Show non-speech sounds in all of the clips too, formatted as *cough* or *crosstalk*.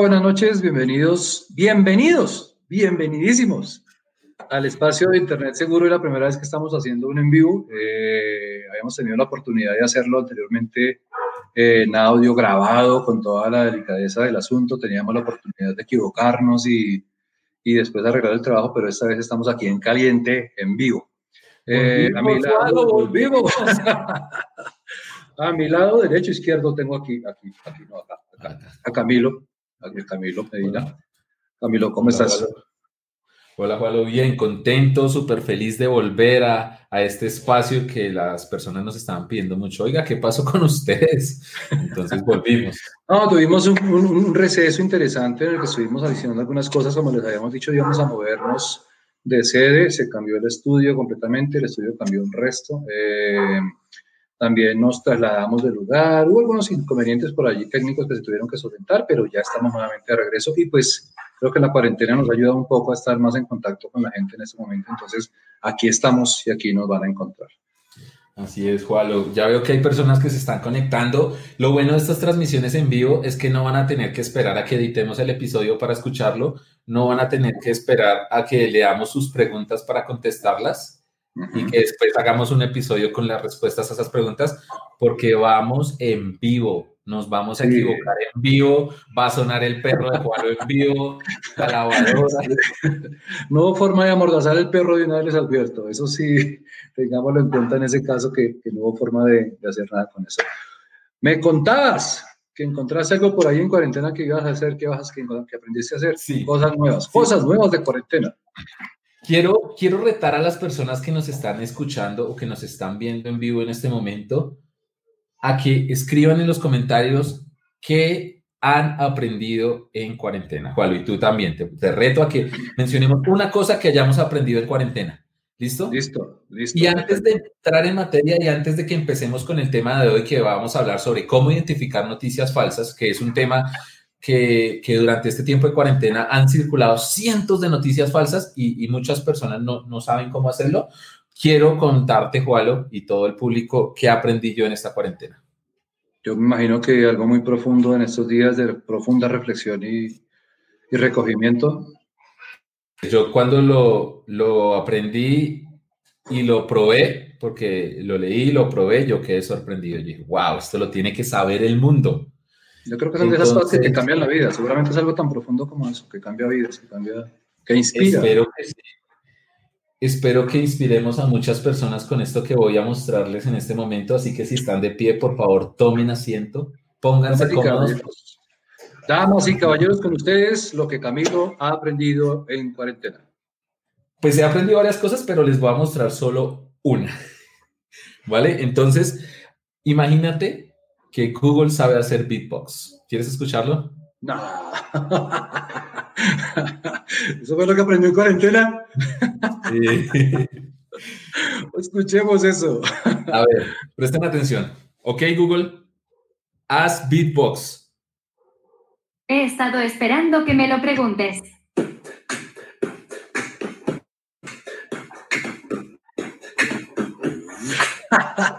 Buenas noches, bienvenidos, bienvenidos, bienvenidísimos al espacio de Internet Seguro y la primera vez que estamos haciendo un en vivo. Eh, habíamos tenido la oportunidad de hacerlo anteriormente eh, en audio grabado con toda la delicadeza del asunto. Teníamos la oportunidad de equivocarnos y, y después arreglar el trabajo, pero esta vez estamos aquí en caliente, en vivo. Eh, a mi lado, volvimos. *laughs* a mi lado derecho, izquierdo tengo aquí, aquí, aquí, no, acá, acá, a Camilo. Camilo Medina. Camilo, ¿cómo estás? Hola, Juan, bien, contento, súper feliz de volver a, a, este espacio que las personas nos estaban pidiendo mucho. Oiga, ¿qué pasó con *laughs* ustedes? Entonces volvimos. no, tuvimos un, un, receso interesante en el que estuvimos adicionando algunas cosas, como les habíamos dicho, íbamos a movernos de sede, se cambió el estudio completamente, el estudio cambió un resto. Eh, también nos trasladamos del lugar, hubo algunos inconvenientes por allí técnicos que se tuvieron que solventar, pero ya estamos nuevamente de regreso y pues creo que la cuarentena nos ha ayudado un poco a estar más en contacto con la gente en este momento, entonces aquí estamos y aquí nos van a encontrar. Así es, Juan. Ya veo que hay personas que se están conectando. Lo bueno de estas transmisiones en vivo es que no van a tener que esperar a que editemos el episodio para escucharlo, no van a tener que esperar a que leamos sus preguntas para contestarlas y que después hagamos un episodio con las respuestas a esas preguntas, porque vamos en vivo, nos vamos a equivocar en vivo, va a sonar el perro de Juan en vivo, la lavadora. *laughs* No forma de amordazar el perro de una vez les advierto, eso sí, tengámoslo en cuenta en ese caso que, que no hubo forma de, de, hacer nada con eso. Me contabas que encontraste algo por ahí en cuarentena que ibas a hacer, que, vas, que, que aprendiste a hacer, sí. cosas nuevas, cosas nuevas de cuarentena. Quiero, quiero retar a las personas que nos están escuchando o que nos están viendo en vivo en este momento a que escriban en los comentarios qué han aprendido en cuarentena. Juan, y tú también. Te, reto a que mencionemos una cosa que hayamos aprendido en cuarentena. ¿Listo? Listo, listo. Y antes de entrar en materia y antes de que empecemos con el tema de hoy, que vamos a hablar sobre cómo identificar noticias falsas, que es un tema que, durante este tiempo de cuarentena han circulado cientos de noticias falsas y, muchas personas no, no, saben cómo hacerlo. Quiero contarte, Jualo, y todo el público, qué aprendí yo en esta cuarentena. Yo me imagino que algo muy profundo en estos días de profunda reflexión y, y recogimiento. Yo cuando lo, lo aprendí y lo probé, porque lo leí, lo probé, yo quedé sorprendido. Yo dije, wow, esto lo tiene que saber el mundo. Yo creo que son de esas cosas que cambian la vida. Seguramente es algo tan profundo como eso, que cambia vidas, que cambia, que inspira. Espero que sí. Espero que inspiremos a muchas personas con esto que voy a mostrarles en este momento. Así que si están de pie, por favor, tomen asiento, pónganse cómodos. Damas y caballeros, con ustedes lo que Camilo ha aprendido en cuarentena. Pues he aprendido varias cosas, pero les voy a mostrar solo una. *laughs* ¿Vale? Entonces, imagínate que Google sabe hacer beatbox. ¿Quieres escucharlo? No. ¿Eso fue lo que aprendió en cuarentena? Sí. Escuchemos eso. A ver, presten atención. Ok, Google, haz beatbox. He estado esperando que me lo preguntes. *laughs*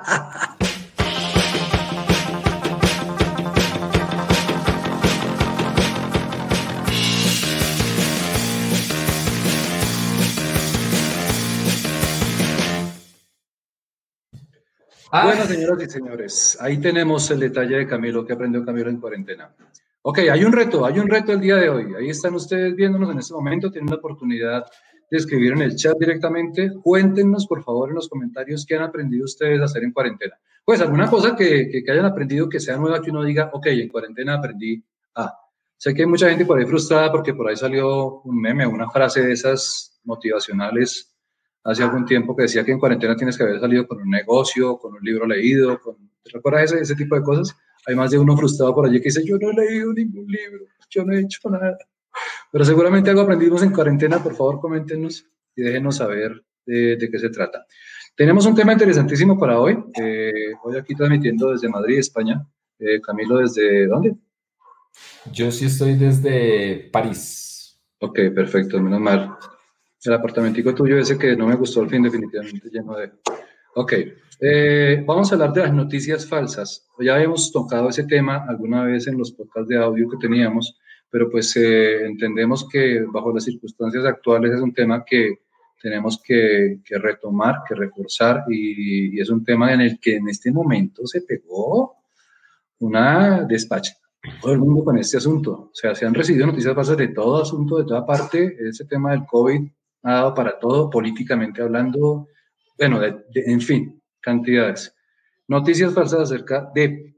Bueno, señoras y señores, ahí tenemos el detalle de Camilo, que aprendió Camilo en cuarentena. Ok, hay un reto, hay un reto el día de hoy. Ahí están ustedes viéndonos en este momento, tienen la oportunidad de escribir en el chat directamente. Cuéntenos, por favor, en los comentarios qué han aprendido ustedes a hacer en cuarentena. Pues alguna cosa que, que, hayan aprendido que sea nueva, que uno diga, ok, en cuarentena aprendí a. Sé que hay mucha gente por ahí frustrada porque por ahí salió un meme, una frase de esas motivacionales hace algún tiempo que decía que en cuarentena tienes que haber salido con un negocio, con un libro leído, con, ¿te recuerdas ese, ese tipo de cosas? Hay más de uno frustrado por allí que dice, yo no he leído ningún libro, yo no he hecho nada. Pero seguramente algo aprendimos en cuarentena, por favor coméntenos y déjenos saber de, de qué se trata. Tenemos un tema interesantísimo para hoy. Eh, hoy aquí transmitiendo desde Madrid, España. Eh, Camilo, ¿desde dónde? Yo sí estoy desde París. Ok, perfecto, menos mal el apartamentico tuyo ese que no me gustó al fin, definitivamente lleno de... Ok, eh, vamos a hablar de las noticias falsas. Ya habíamos tocado ese tema alguna vez en los podcasts de audio que teníamos, pero pues eh, entendemos que bajo las circunstancias actuales es un tema que tenemos que, retomar, que reforzar y, es un tema en el que en este momento se pegó una despacha. Todo el mundo con este asunto. O sea, se han recibido noticias falsas de todo asunto, de toda parte. Ese tema del COVID ha dado para todo, políticamente hablando. Bueno, en fin, cantidades. Noticias falsas acerca de...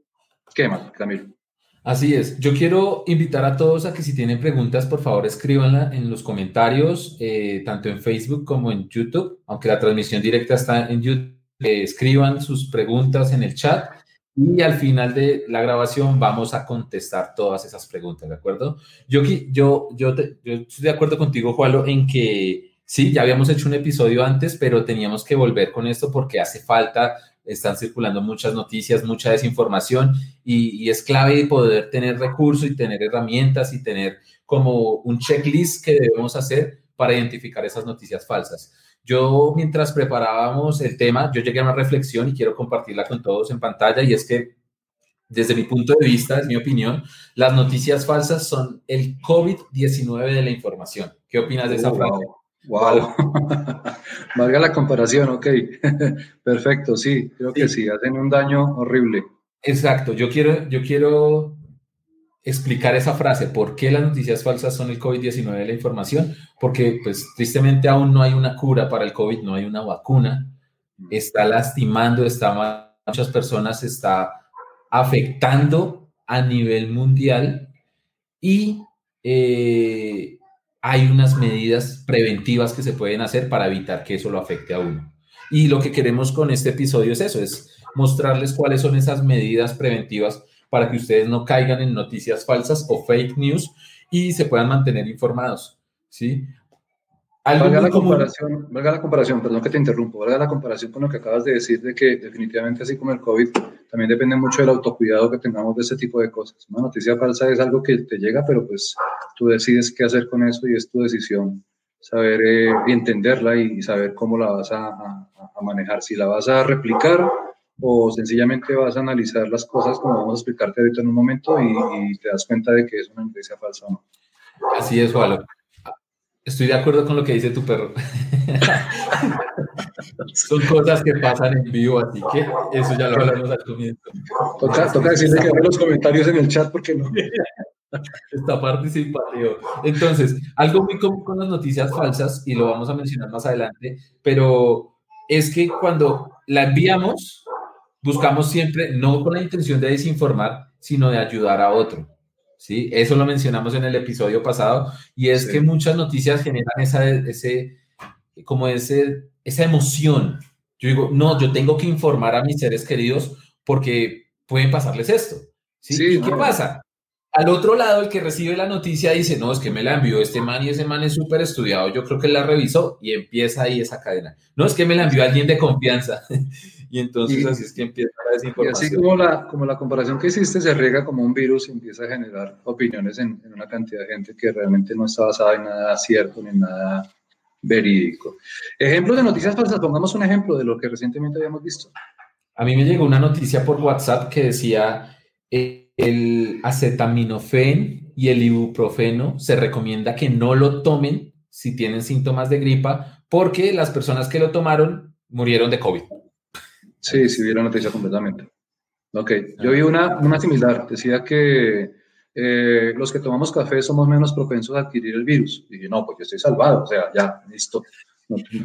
¿Qué más, Camilo? Así es. Yo quiero invitar a todos a que si tienen preguntas, por favor, escríbanla en los comentarios, eh, tanto en Facebook como en YouTube, aunque la transmisión directa está en YouTube. Eh, escriban sus preguntas en el chat y al final de la grabación vamos a contestar todas esas preguntas, ¿de acuerdo? Yo, yo, yo, yo estoy de acuerdo contigo, Jualo, en que sí, ya habíamos hecho un episodio antes, pero teníamos que volver con esto porque hace falta están circulando muchas noticias, mucha desinformación y, es clave poder tener recursos y tener herramientas y tener como un checklist que debemos hacer para identificar esas noticias falsas. Yo, mientras preparábamos el tema, yo llegué a una reflexión y quiero compartirla con todos en pantalla y es que, desde mi punto de vista, es mi opinión, las noticias falsas son el COVID-19 de la información. ¿Qué opinas de esa frase? Wow, *laughs* valga la comparación, ok. *laughs* Perfecto, sí, creo que sí, hacen un daño horrible. Exacto, yo quiero, yo quiero explicar esa frase, ¿por qué las noticias falsas son el COVID-19 de la información? Porque pues tristemente aún no hay una cura para el COVID, no hay una vacuna, está lastimando, está muchas personas, está afectando a nivel mundial y eh, hay unas medidas preventivas que se pueden hacer para evitar que eso lo afecte a uno. Y lo que queremos con este episodio es eso, es mostrarles cuáles son esas medidas preventivas para que ustedes no caigan en noticias falsas o fake news y se puedan mantener informados. ¿sí? Valga la, comparación, valga la comparación, perdón que te interrumpo, valga la comparación con lo que acabas de decir de que definitivamente así como el COVID, también depende mucho del autocuidado que tengamos de ese tipo de cosas. Una noticia falsa es algo que te llega, pero pues tú decides qué hacer con eso y es tu decisión saber eh, entenderla y saber cómo la vas a, a, manejar, si la vas a replicar o sencillamente vas a analizar las cosas como vamos a explicarte ahorita en un momento y, y te das cuenta de que es una noticia falsa o no. Así es, Juan. Estoy de acuerdo con lo que dice tu perro. Son cosas que pasan en vivo, así que eso ya lo hablamos al comienzo. Toca, toca decirle que los comentarios en el chat porque no. Está participativo. Entonces, algo muy común con las noticias falsas, y lo vamos a mencionar más adelante, pero es que cuando la enviamos, buscamos siempre, no con la intención de desinformar, sino de ayudar a otro. ¿Sí? Eso lo mencionamos en el episodio pasado y es que muchas noticias generan esa, ese, como ese, esa emoción. Yo digo, no, yo tengo que informar a mis seres queridos porque pueden pasarles esto. ¿sí? ¿Y qué pasa? Al otro lado, el que recibe la noticia dice, no, es que me la envió este man y ese man es súper estudiado, yo creo que la revisó y empieza ahí esa cadena. No, es que me la envió alguien de confianza. *laughs* y entonces así es que empieza la desinformación. Y así como la, como la comparación que hiciste se riega como un virus y empieza a generar opiniones en, en una cantidad de gente que realmente no está basada en nada cierto ni en nada verídico. Ejemplos de noticias falsas, pongamos un ejemplo de lo que recientemente habíamos visto. A mí me llegó una noticia por WhatsApp que decía... Eh, el acetaminofén y el ibuprofeno se recomienda que no lo tomen si tienen síntomas de gripa, porque las personas que lo tomaron murieron de COVID. Sí, sí, vi la noticia completamente. Ok, yo vi una, una similar, decía que eh, los que tomamos café somos menos propensos a adquirir el virus. Y dije, no, pues yo estoy salvado, o sea, ya, listo.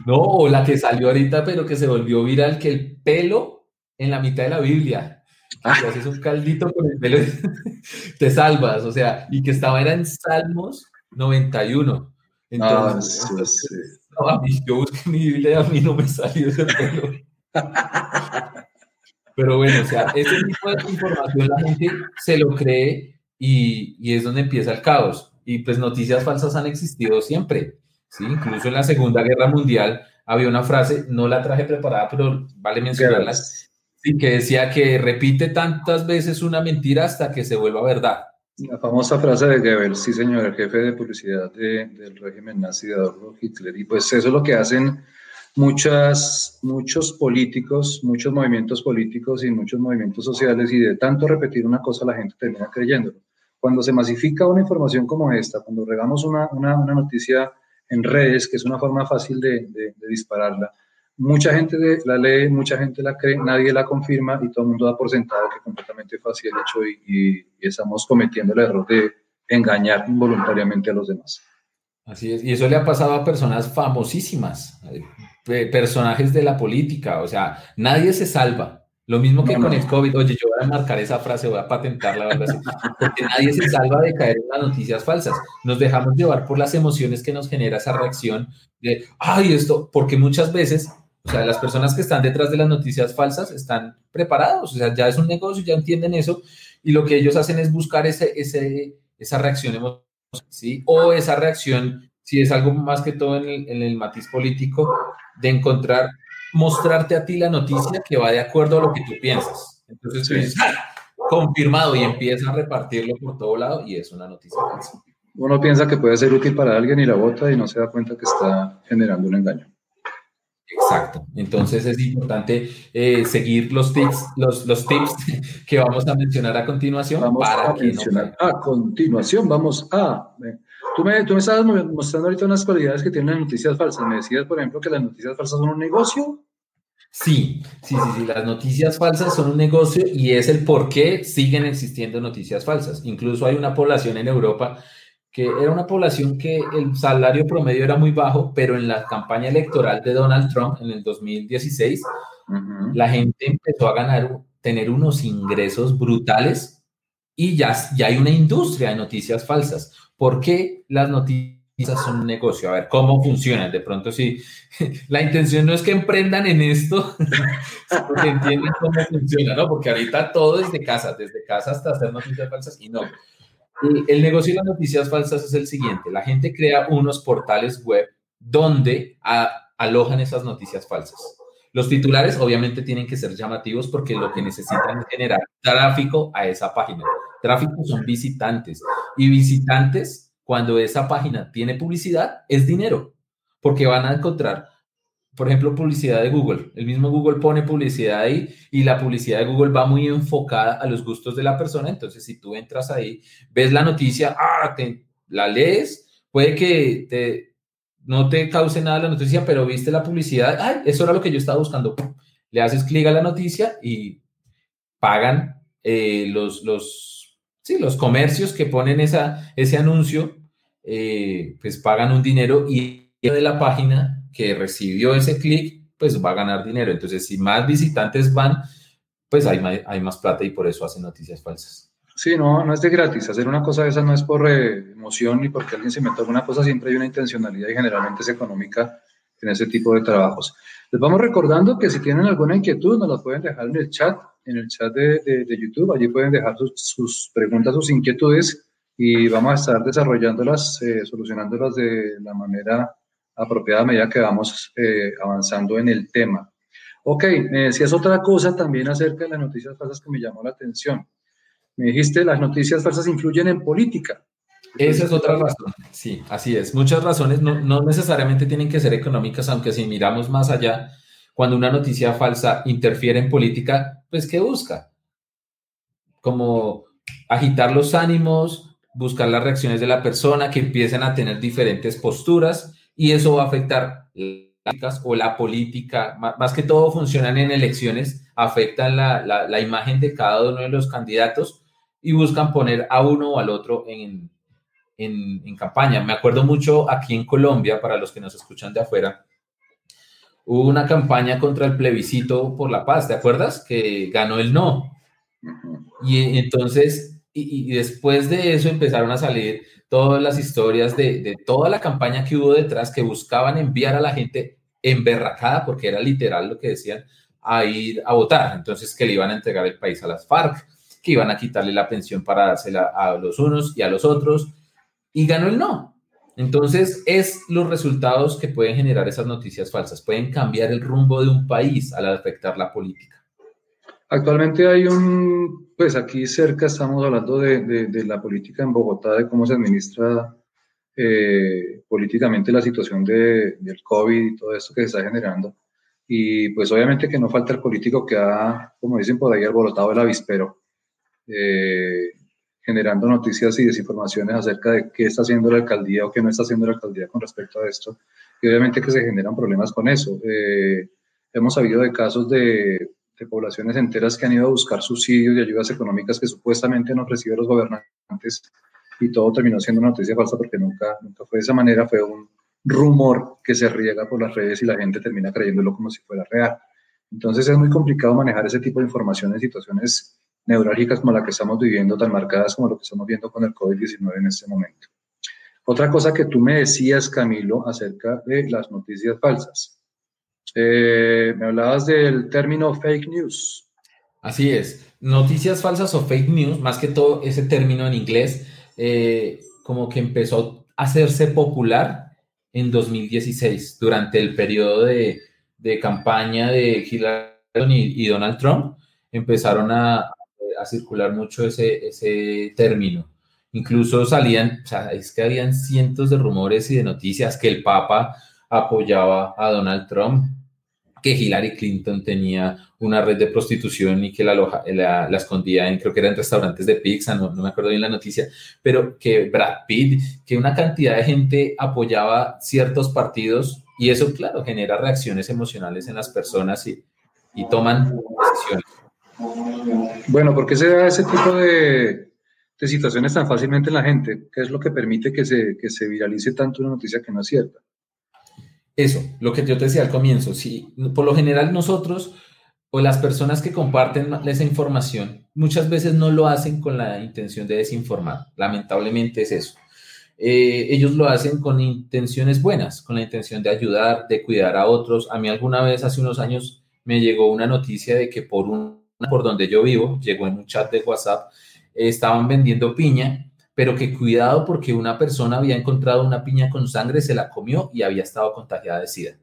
No, o la que salió ahorita, pero que se volvió viral, que el pelo en la mitad de la Biblia. Ah. Haces un caldito con el pelo, *laughs* te salvas, o sea, y que estaba era en Salmos 91. Entonces, *laughs* no, a mí, yo busqué mi Biblia y a mí no me salió ese pelo. Pero bueno, o sea, ese tipo de información la gente se lo cree y, y, es donde empieza el caos. Y pues noticias falsas han existido siempre. ¿sí? Incluso en la Segunda Guerra Mundial había una frase, no la traje preparada, pero vale mencionarla, Sí, que decía que repite tantas veces una mentira hasta que se vuelva verdad. La famosa frase de Goebbels, sí señor, el jefe de publicidad del régimen nazi de Adolf Hitler. Y pues eso es lo que hacen muchas, muchos políticos, muchos movimientos políticos y muchos movimientos sociales y de tanto repetir una cosa la gente termina creyéndolo. cuando se masifica una información como esta, cuando regamos una, una, una noticia en redes, que es una forma fácil de, de, dispararla, mucha gente la lee, mucha gente la cree, nadie la confirma y todo el mundo da por sentado que completamente fácil el hecho y, y estamos cometiendo el error de engañar involuntariamente a los demás. Así es, y eso le ha pasado a personas famosísimas, personajes de la política, o sea, nadie se salva. Lo mismo que con el COVID, oye, yo voy a marcar esa frase, voy a patentarla, ¿verdad? porque nadie se salva de caer en las noticias falsas. Nos dejamos llevar por las emociones que nos genera esa reacción de, ay, esto, porque muchas veces, o sea, las personas que están detrás de las noticias falsas están preparados, o sea, ya es un negocio, ya entienden eso, y lo que ellos hacen es buscar ese, ese, esa reacción emocional, ¿sí? O esa reacción, si es algo más que todo en el, en el matiz político, de encontrar mostrarte a ti la noticia que va de acuerdo a lo que tú piensas. Entonces ah, confirmado y empieza a repartirlo por todo lado y es una noticia falsa. Uno piensa que puede ser útil para alguien y la vota y no se da cuenta que está generando un engaño. Exacto. Entonces es importante eh, seguir los tips, los, los tips que vamos a mencionar a continuación. Vamos a mencionar a continuación. Vamos a Tú me, tú me estabas mostrando ahorita unas cualidades que tienen las noticias falsas. Me decías, por ejemplo, que las noticias falsas son un negocio. Sí, sí, sí, sí. Las noticias falsas son un negocio y es el por qué siguen existiendo noticias falsas. Incluso hay una población en Europa que era una población que el salario promedio era muy bajo, pero en la campaña electoral de Donald Trump en el 2016, la gente empezó a ganar, tener unos ingresos brutales y ya, ya hay una industria de noticias falsas. ¿Por qué las noticias son un negocio? A ver, ¿cómo funcionan? De pronto, sí, *laughs* la intención no es que emprendan en esto, *laughs* porque entiendan cómo funciona, ¿no? Porque ahorita todo desde casa, desde casa hasta hacer noticias falsas y no. El negocio de las noticias falsas es el siguiente. La gente crea unos portales web donde alojan esas noticias falsas. Los titulares obviamente tienen que ser llamativos porque lo que necesitan es generar tráfico a esa página. Tráfico son visitantes y visitantes, cuando esa página tiene publicidad, es dinero, porque van a encontrar, por ejemplo, publicidad de Google. El mismo Google pone publicidad ahí y la publicidad de Google va muy enfocada a los gustos de la persona. Entonces, si tú entras ahí, ves la noticia, ah, la lees, puede que te, no te cause nada la noticia, pero viste la publicidad, ay, eso era lo que yo estaba buscando. Le haces clic a la noticia y pagan eh, los, los sí, los comercios que ponen esa, ese anuncio, eh, pues pagan un dinero y de la página que recibió ese clic, pues va a ganar dinero. Entonces, si más visitantes van, pues hay, hay más plata y por eso hacen noticias falsas. Sí, no, no es de gratis. Hacer una cosa de esa no es por eh, emoción ni porque alguien se meta una cosa, siempre hay una intencionalidad y generalmente es económica en ese tipo de trabajos. Les vamos recordando que si tienen alguna inquietud, nos la pueden dejar en el chat en el chat de, de, YouTube. Allí pueden dejar sus, sus, preguntas, sus inquietudes y vamos a estar desarrollándolas, eh, solucionándolas de la manera apropiada a medida que vamos eh, avanzando en el tema. Ok, me decías otra cosa también acerca de las noticias falsas que me llamó la atención. Me dijiste, las noticias falsas influyen en política. Esa es otra razón, sí, así es. Muchas razones no, no necesariamente tienen que ser económicas, aunque si miramos más allá, cuando una noticia falsa interfiere en política, pues ¿qué busca? Como agitar los ánimos, buscar las reacciones de la persona, que empiecen a tener diferentes posturas y eso va a afectar las o la política, más que todo funcionan en elecciones, afectan la, la, imagen de cada uno de los candidatos y buscan poner a uno o al otro en, en, en, campaña. Me acuerdo mucho aquí en Colombia, para los que nos escuchan de afuera, hubo una campaña contra el plebiscito por la paz, ¿te acuerdas? Que ganó el no. Y entonces, y, después de eso empezaron a salir todas las historias de, de, toda la campaña que hubo detrás que buscaban enviar a la gente emberracada, porque era literal lo que decían, a ir a votar. Entonces, que le iban a entregar el país a las FARC, que iban a quitarle la pensión para dársela a los unos y a los otros. Y ganó el no. Entonces, es los resultados que pueden generar esas noticias falsas. Pueden cambiar el rumbo de un país al afectar la política. Actualmente hay un, pues aquí cerca estamos hablando de, la política en Bogotá, de cómo se administra eh, políticamente la situación del COVID y todo esto que se está generando. Y pues obviamente que no falta el político que ha, como dicen por ahí, alborotado el avispero. Eh, generando noticias y desinformaciones acerca de qué está haciendo la alcaldía o qué no está haciendo la alcaldía con respecto a esto. Y obviamente que se generan problemas con eso. Eh, hemos sabido de casos de, poblaciones enteras que han ido a buscar subsidios y ayudas económicas que supuestamente han ofrecido los gobernantes y todo terminó siendo una noticia falsa porque nunca, nunca fue de esa manera, fue un rumor que se riega por las redes y la gente termina creyéndolo como si fuera real. Entonces es muy complicado manejar ese tipo de información en situaciones neurálgicas como la que estamos viviendo, tan marcadas como lo que estamos viendo con el COVID-19 en este momento. Otra cosa que tú me decías, Camilo, acerca de las noticias falsas. Eh, me hablabas del término fake news. Así es. Noticias falsas o fake news, más que todo ese término en inglés, eh, como que empezó a hacerse popular en 2016, durante el periodo de, de campaña de Hillary y, Donald Trump, empezaron a, a circular mucho ese, ese término. Incluso salían, o sea, es que habían cientos de rumores y de noticias que el Papa apoyaba a Donald Trump, que Hillary Clinton tenía una red de prostitución y que la, la, escondía en, creo que eran restaurantes de pizza, no, no, me acuerdo bien la noticia, pero que Brad Pitt, que una cantidad de gente apoyaba ciertos partidos y eso, claro, genera reacciones emocionales en las personas y, y toman decisiones. Bueno, ¿por qué se da ese tipo de, de, situaciones tan fácilmente en la gente? ¿Qué es lo que permite que se, que se viralice tanto una noticia que no es cierta? Eso, lo que yo te decía al comienzo, sí, por lo general nosotros o las personas que comparten esa información muchas veces no lo hacen con la intención de desinformar, lamentablemente es eso. Eh, ellos lo hacen con intenciones buenas, con la intención de ayudar, de cuidar a otros. A mí alguna vez, hace unos años, me llegó una noticia de que por, un, por donde yo vivo, llegó en un chat de WhatsApp, estaban vendiendo piña pero que cuidado porque una persona había encontrado una piña con sangre, se la comió y había estado contagiada de SIDA.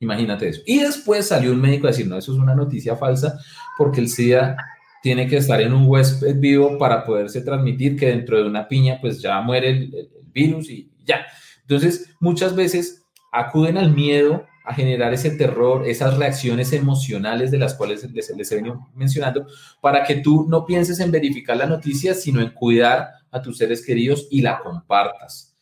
Imagínate eso. Y después salió un médico a decir, no, eso es una noticia falsa porque el SIDA tiene que estar en un huésped vivo para poderse transmitir, que dentro de una piña pues ya muere el, virus y ya. Entonces, muchas veces acuden al miedo a generar ese terror, esas reacciones emocionales de las cuales les, he venido mencionando, para que tú no pienses en verificar la noticia, sino en cuidar a tus seres queridos y la compartas.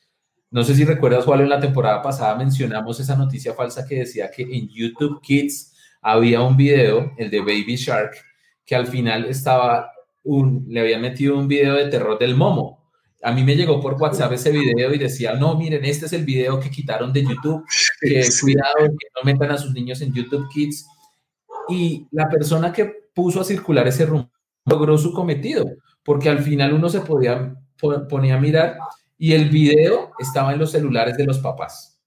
No sé si recuerdas, Juan, en la temporada pasada mencionamos esa noticia falsa que decía que en YouTube Kids había un video, el de Baby Shark, que al final estaba, un, le habían metido un video de terror del momo. A mí me llegó por WhatsApp ese video y decía, no, miren, este es el video que quitaron de YouTube, que cuidado, que no metan a sus niños en YouTube Kids. Y la persona que puso a circular ese rumor logró su cometido, porque al final uno se podía ponía a mirar y el video estaba en los celulares de los papás.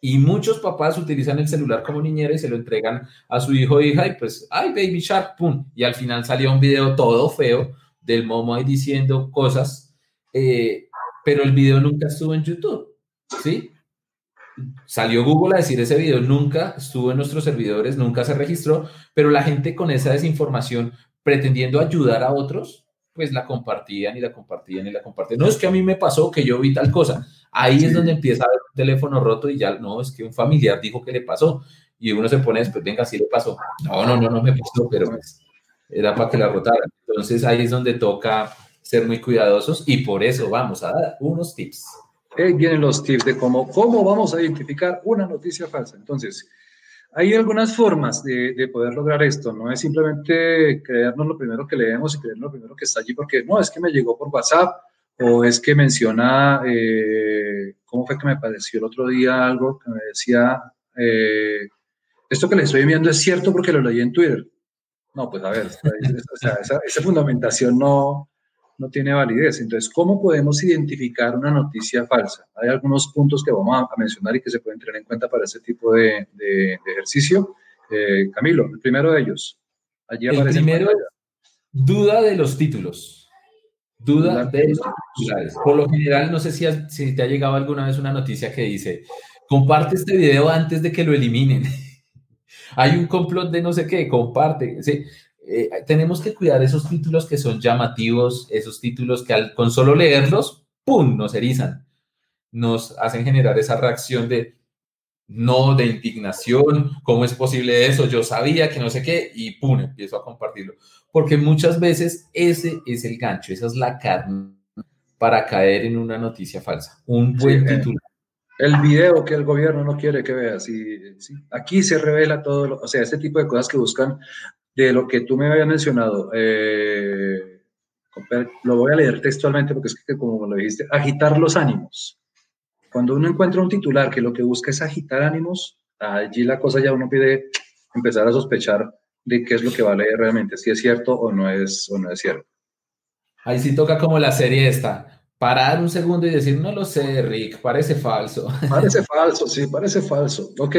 Y muchos papás utilizan el celular como niñera y se lo entregan a su hijo o hija y pues, ay, baby shark, pum. Y al final salió un video todo feo del momo ahí diciendo cosas, eh, pero el video nunca estuvo en YouTube, ¿sí? Salió Google a decir ese video nunca estuvo en nuestros servidores, nunca se registró, pero la gente con esa desinformación pretendiendo ayudar a otros, pues la compartían y la compartían y la compartían. No es que a mí me pasó que yo vi tal cosa. Ahí es donde empieza a haber un teléfono roto y ya no, es que un familiar dijo que le pasó. Y uno se pone después, venga, sí le pasó. No, no, no, no me pasó, pero pues, era para que la rotaran. Entonces ahí es donde toca ser muy cuidadosos y por eso vamos a dar unos tips. Vienen los tips de cómo, cómo vamos a identificar una noticia falsa. Entonces, hay algunas formas de, poder lograr esto, no es simplemente creernos lo primero que leemos y creernos lo primero que está allí, porque no, es que me llegó por WhatsApp o es que menciona, eh, ¿cómo fue que me pareció el otro día algo que me decía, eh, esto que le estoy enviando es cierto porque lo leí en Twitter? No, pues a ver, *laughs* esa, esa fundamentación no, no tiene validez. Entonces, ¿cómo podemos identificar una noticia falsa? Hay algunos puntos que vamos a, mencionar y que se pueden tener en cuenta para este tipo de, ejercicio. Eh, Camilo, el primero de ellos. Allí el primero, duda de los títulos. Duda, de los titulares. Por lo general, no sé si, si te ha llegado alguna vez una noticia que dice, comparte este video antes de que lo eliminen. *laughs* Hay un complot de no sé qué, comparte. ¿sí? Eh, tenemos que cuidar esos títulos que son llamativos, esos títulos que al, con solo leerlos, ¡pum!, nos erizan, nos hacen generar esa reacción de, no de indignación, ¿cómo es posible eso? Yo sabía que no sé qué y pum, empiezo a compartirlo. Porque muchas veces ese es el gancho, esa es la carne para caer en una noticia falsa. Un buen Sí, eh, titular. El video que el gobierno no quiere que veas. Y, sí, aquí se revela todo, lo- o sea, este tipo de cosas que buscan de lo que tú me habías mencionado. eh, lo voy a leer textualmente porque es que, como lo dijiste, agitar los ánimos. Cuando uno encuentra un titular que lo que busca es agitar ánimos, allí la cosa ya uno pide empezar a sospechar de qué es lo que va a leer realmente, si es cierto o no es, o no es cierto. Ahí sí toca como la serie esta, parar un segundo y decir, no lo sé, Rick, parece falso. Parece *laughs* falso, sí, parece falso. Ok,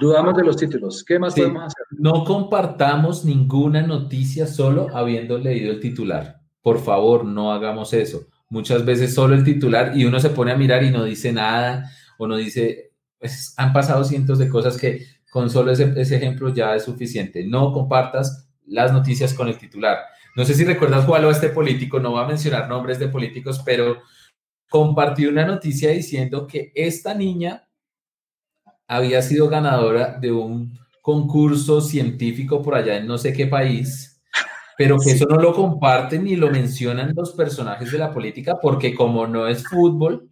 dudamos de los títulos. ¿Qué más Sí. podemos hacer? No compartamos ninguna noticia solo habiendo leído el titular. Por favor, no hagamos eso. Muchas veces solo el titular y uno se pone a mirar y no dice nada o no dice, pues, han pasado cientos de cosas que con solo ese, ese ejemplo ya es suficiente. No compartas las noticias con el titular. No sé si recuerdas, Juan, a este político, no va a mencionar nombres de políticos, pero compartió una noticia diciendo que esta niña había sido ganadora de un concurso científico por allá en no sé qué país, pero que eso no lo comparten ni lo mencionan los personajes de la política porque como no es fútbol,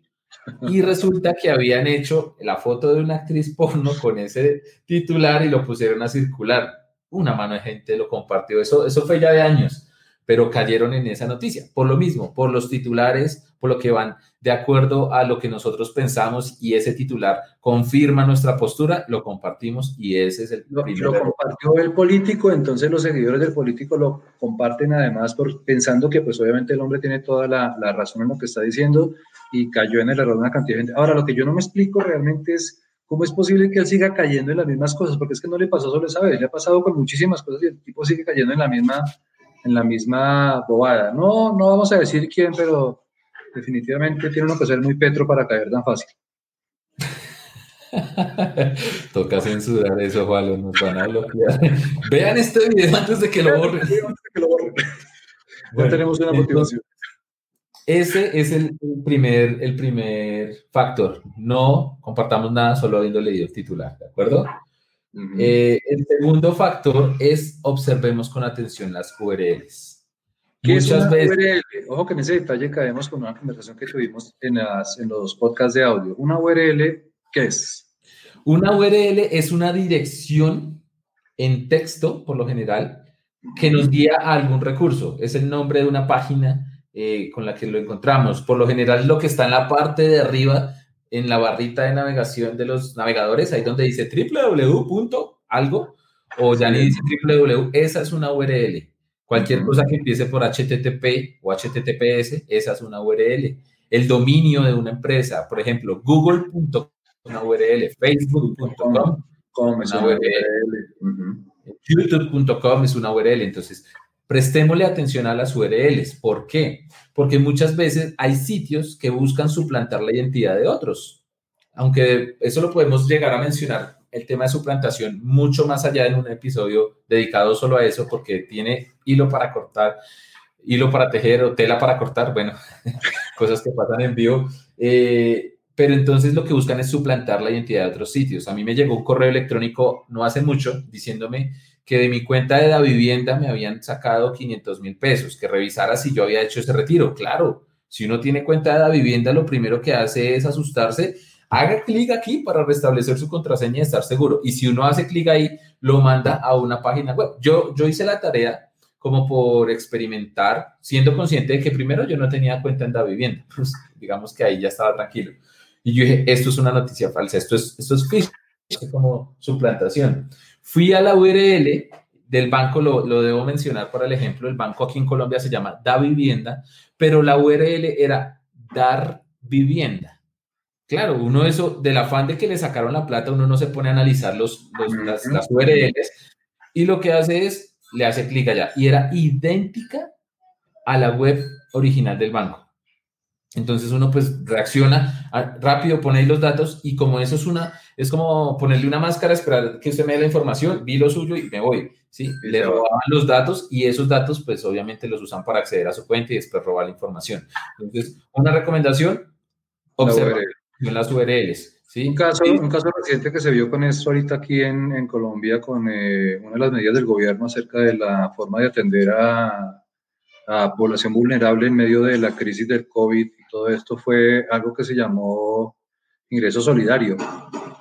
y resulta que habían hecho la foto de una actriz porno con ese titular y lo pusieron a circular. Una mano de gente lo compartió, eso, eso fue ya de años, pero cayeron en esa noticia. Por lo mismo, por los titulares, por lo que van de acuerdo a lo que nosotros pensamos y ese titular confirma nuestra postura, lo compartimos y ese es el Lo, lo compartió el político, entonces los seguidores del político lo comparten además por, pensando que pues obviamente el hombre tiene toda la, la razón en lo que está diciendo y cayó en el error de una cantidad de gente. Ahora, lo que yo no me explico realmente es cómo es posible que él siga cayendo en las mismas cosas, porque es que no le pasó solo esa vez, le ha pasado con muchísimas cosas y el tipo sigue cayendo en la misma, en la misma bobada. No, no vamos a decir quién, pero definitivamente tiene uno que ser muy petro para caer tan fácil. *laughs* Toca censurar eso, Juan, nos van a bloquear. *laughs* Vean este video antes de que lo borren. Que lo borren. *laughs* Ya tenemos una motivación. Ese es el primer, el primer factor. No compartamos nada solo habiendo leído el titular, ¿de acuerdo? Ujú. Eh, el segundo factor es observemos con atención las URLs. ¿Qué es Muchas una veces, URL? Ojo que en ese detalle caemos con una conversación que tuvimos en, las- en los podcasts de audio. Una URL, ¿qué es? una URL es una dirección en texto, por lo general, que nos guía a algún recurso. Es el nombre de una página eh, con la que lo encontramos. Por lo general, lo que está en la parte de arriba, en la barrita de navegación de los navegadores, ahí donde dice www.algo, o ya ni dice www, esa es una URL. Cualquier cosa que empiece por HTTP o HTTPS, esa es una URL. El dominio de una empresa, por ejemplo, google.com, una URL, facebook.com, ¿Cómo es Una URL. Youtube.com es una URL. Entonces, prestémosle atención a las URLs. ¿Por qué? Porque muchas veces hay sitios que buscan suplantar la identidad de otros. Aunque eso lo podemos llegar a mencionar, el tema de suplantación, mucho más allá en un episodio dedicado solo a eso, porque tiene hilo para cortar, hilo para tejer o tela para cortar, bueno, *laughs* cosas que pasan en vivo. Eh, pero entonces lo que buscan es suplantar la identidad de otros sitios. A mí me llegó un correo electrónico no hace mucho diciéndome que de mi cuenta de la vivienda me habían sacado 500 mil pesos, que revisara si yo había hecho ese retiro. Claro, si uno tiene cuenta de la vivienda, lo primero que hace es asustarse. Haga clic aquí para restablecer su contraseña y estar seguro. Y si uno hace clic ahí, lo manda a una página web. Yo, yo hice la tarea como por experimentar, siendo consciente de que primero yo no tenía cuenta en la vivienda. *laughs* Pues, digamos que ahí ya estaba tranquilo. Y yo dije, esto es una noticia falsa, esto es, esto es como suplantación. Fui a la URL del banco, lo, lo, debo mencionar para el ejemplo, el banco aquí en Colombia se llama Da Vivienda, pero la URL era Dar Vivienda. Claro, uno eso, del afán de que le sacaron la plata, uno no se pone a analizar los, los, las, las URLs y lo que hace es, le hace clic allá. Y era idéntica a la web original del banco. Entonces uno pues reacciona rápido, pone ahí los datos y como eso es una, es como ponerle una máscara, esperar que usted me dé la información, vi lo suyo y me voy, ¿sí? Sí, Le robaban los datos y esos datos pues obviamente los usan para acceder a su cuenta y después robar la información. Entonces, una recomendación, La observa URL. en las URLs. Un, caso, un caso reciente que se vio con esto ahorita aquí en, en Colombia, con eh, una de las medidas del gobierno acerca de la forma de atender a, a población vulnerable en medio de la crisis del COVID y todo esto fue algo que se llamó ingreso solidario.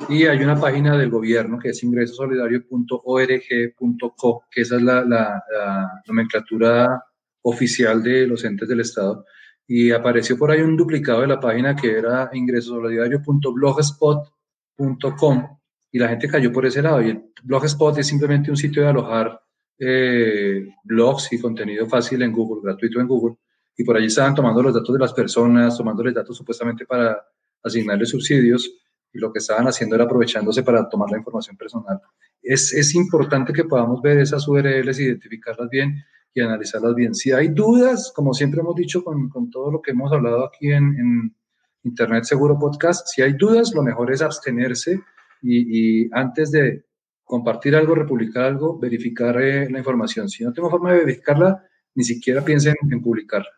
Y hay una página del gobierno que es ingresosolidario.org.co, que esa es la, la, la nomenclatura oficial de los entes del Estado y apareció por ahí un duplicado de la página que era ingresosolidario.blogspot.com y la gente cayó por ese lado. Y el Blogspot es simplemente un sitio de alojar eh, blogs y contenido fácil en Google, gratuito en Google. Y por allí estaban tomando los datos de las personas, tomándoles datos supuestamente para asignarles subsidios y lo que estaban haciendo era aprovechándose para tomar la información personal. Es, es importante que podamos ver esas URLs, identificarlas bien y analizarlas bien. Si hay dudas, como siempre hemos dicho con, con todo lo que hemos hablado aquí en, en, Internet Seguro Podcast, si hay dudas, lo mejor es abstenerse y, y antes de compartir algo, republicar algo, verificar eh, la información. Si no tengo forma de verificarla, ni siquiera piensen en publicarla.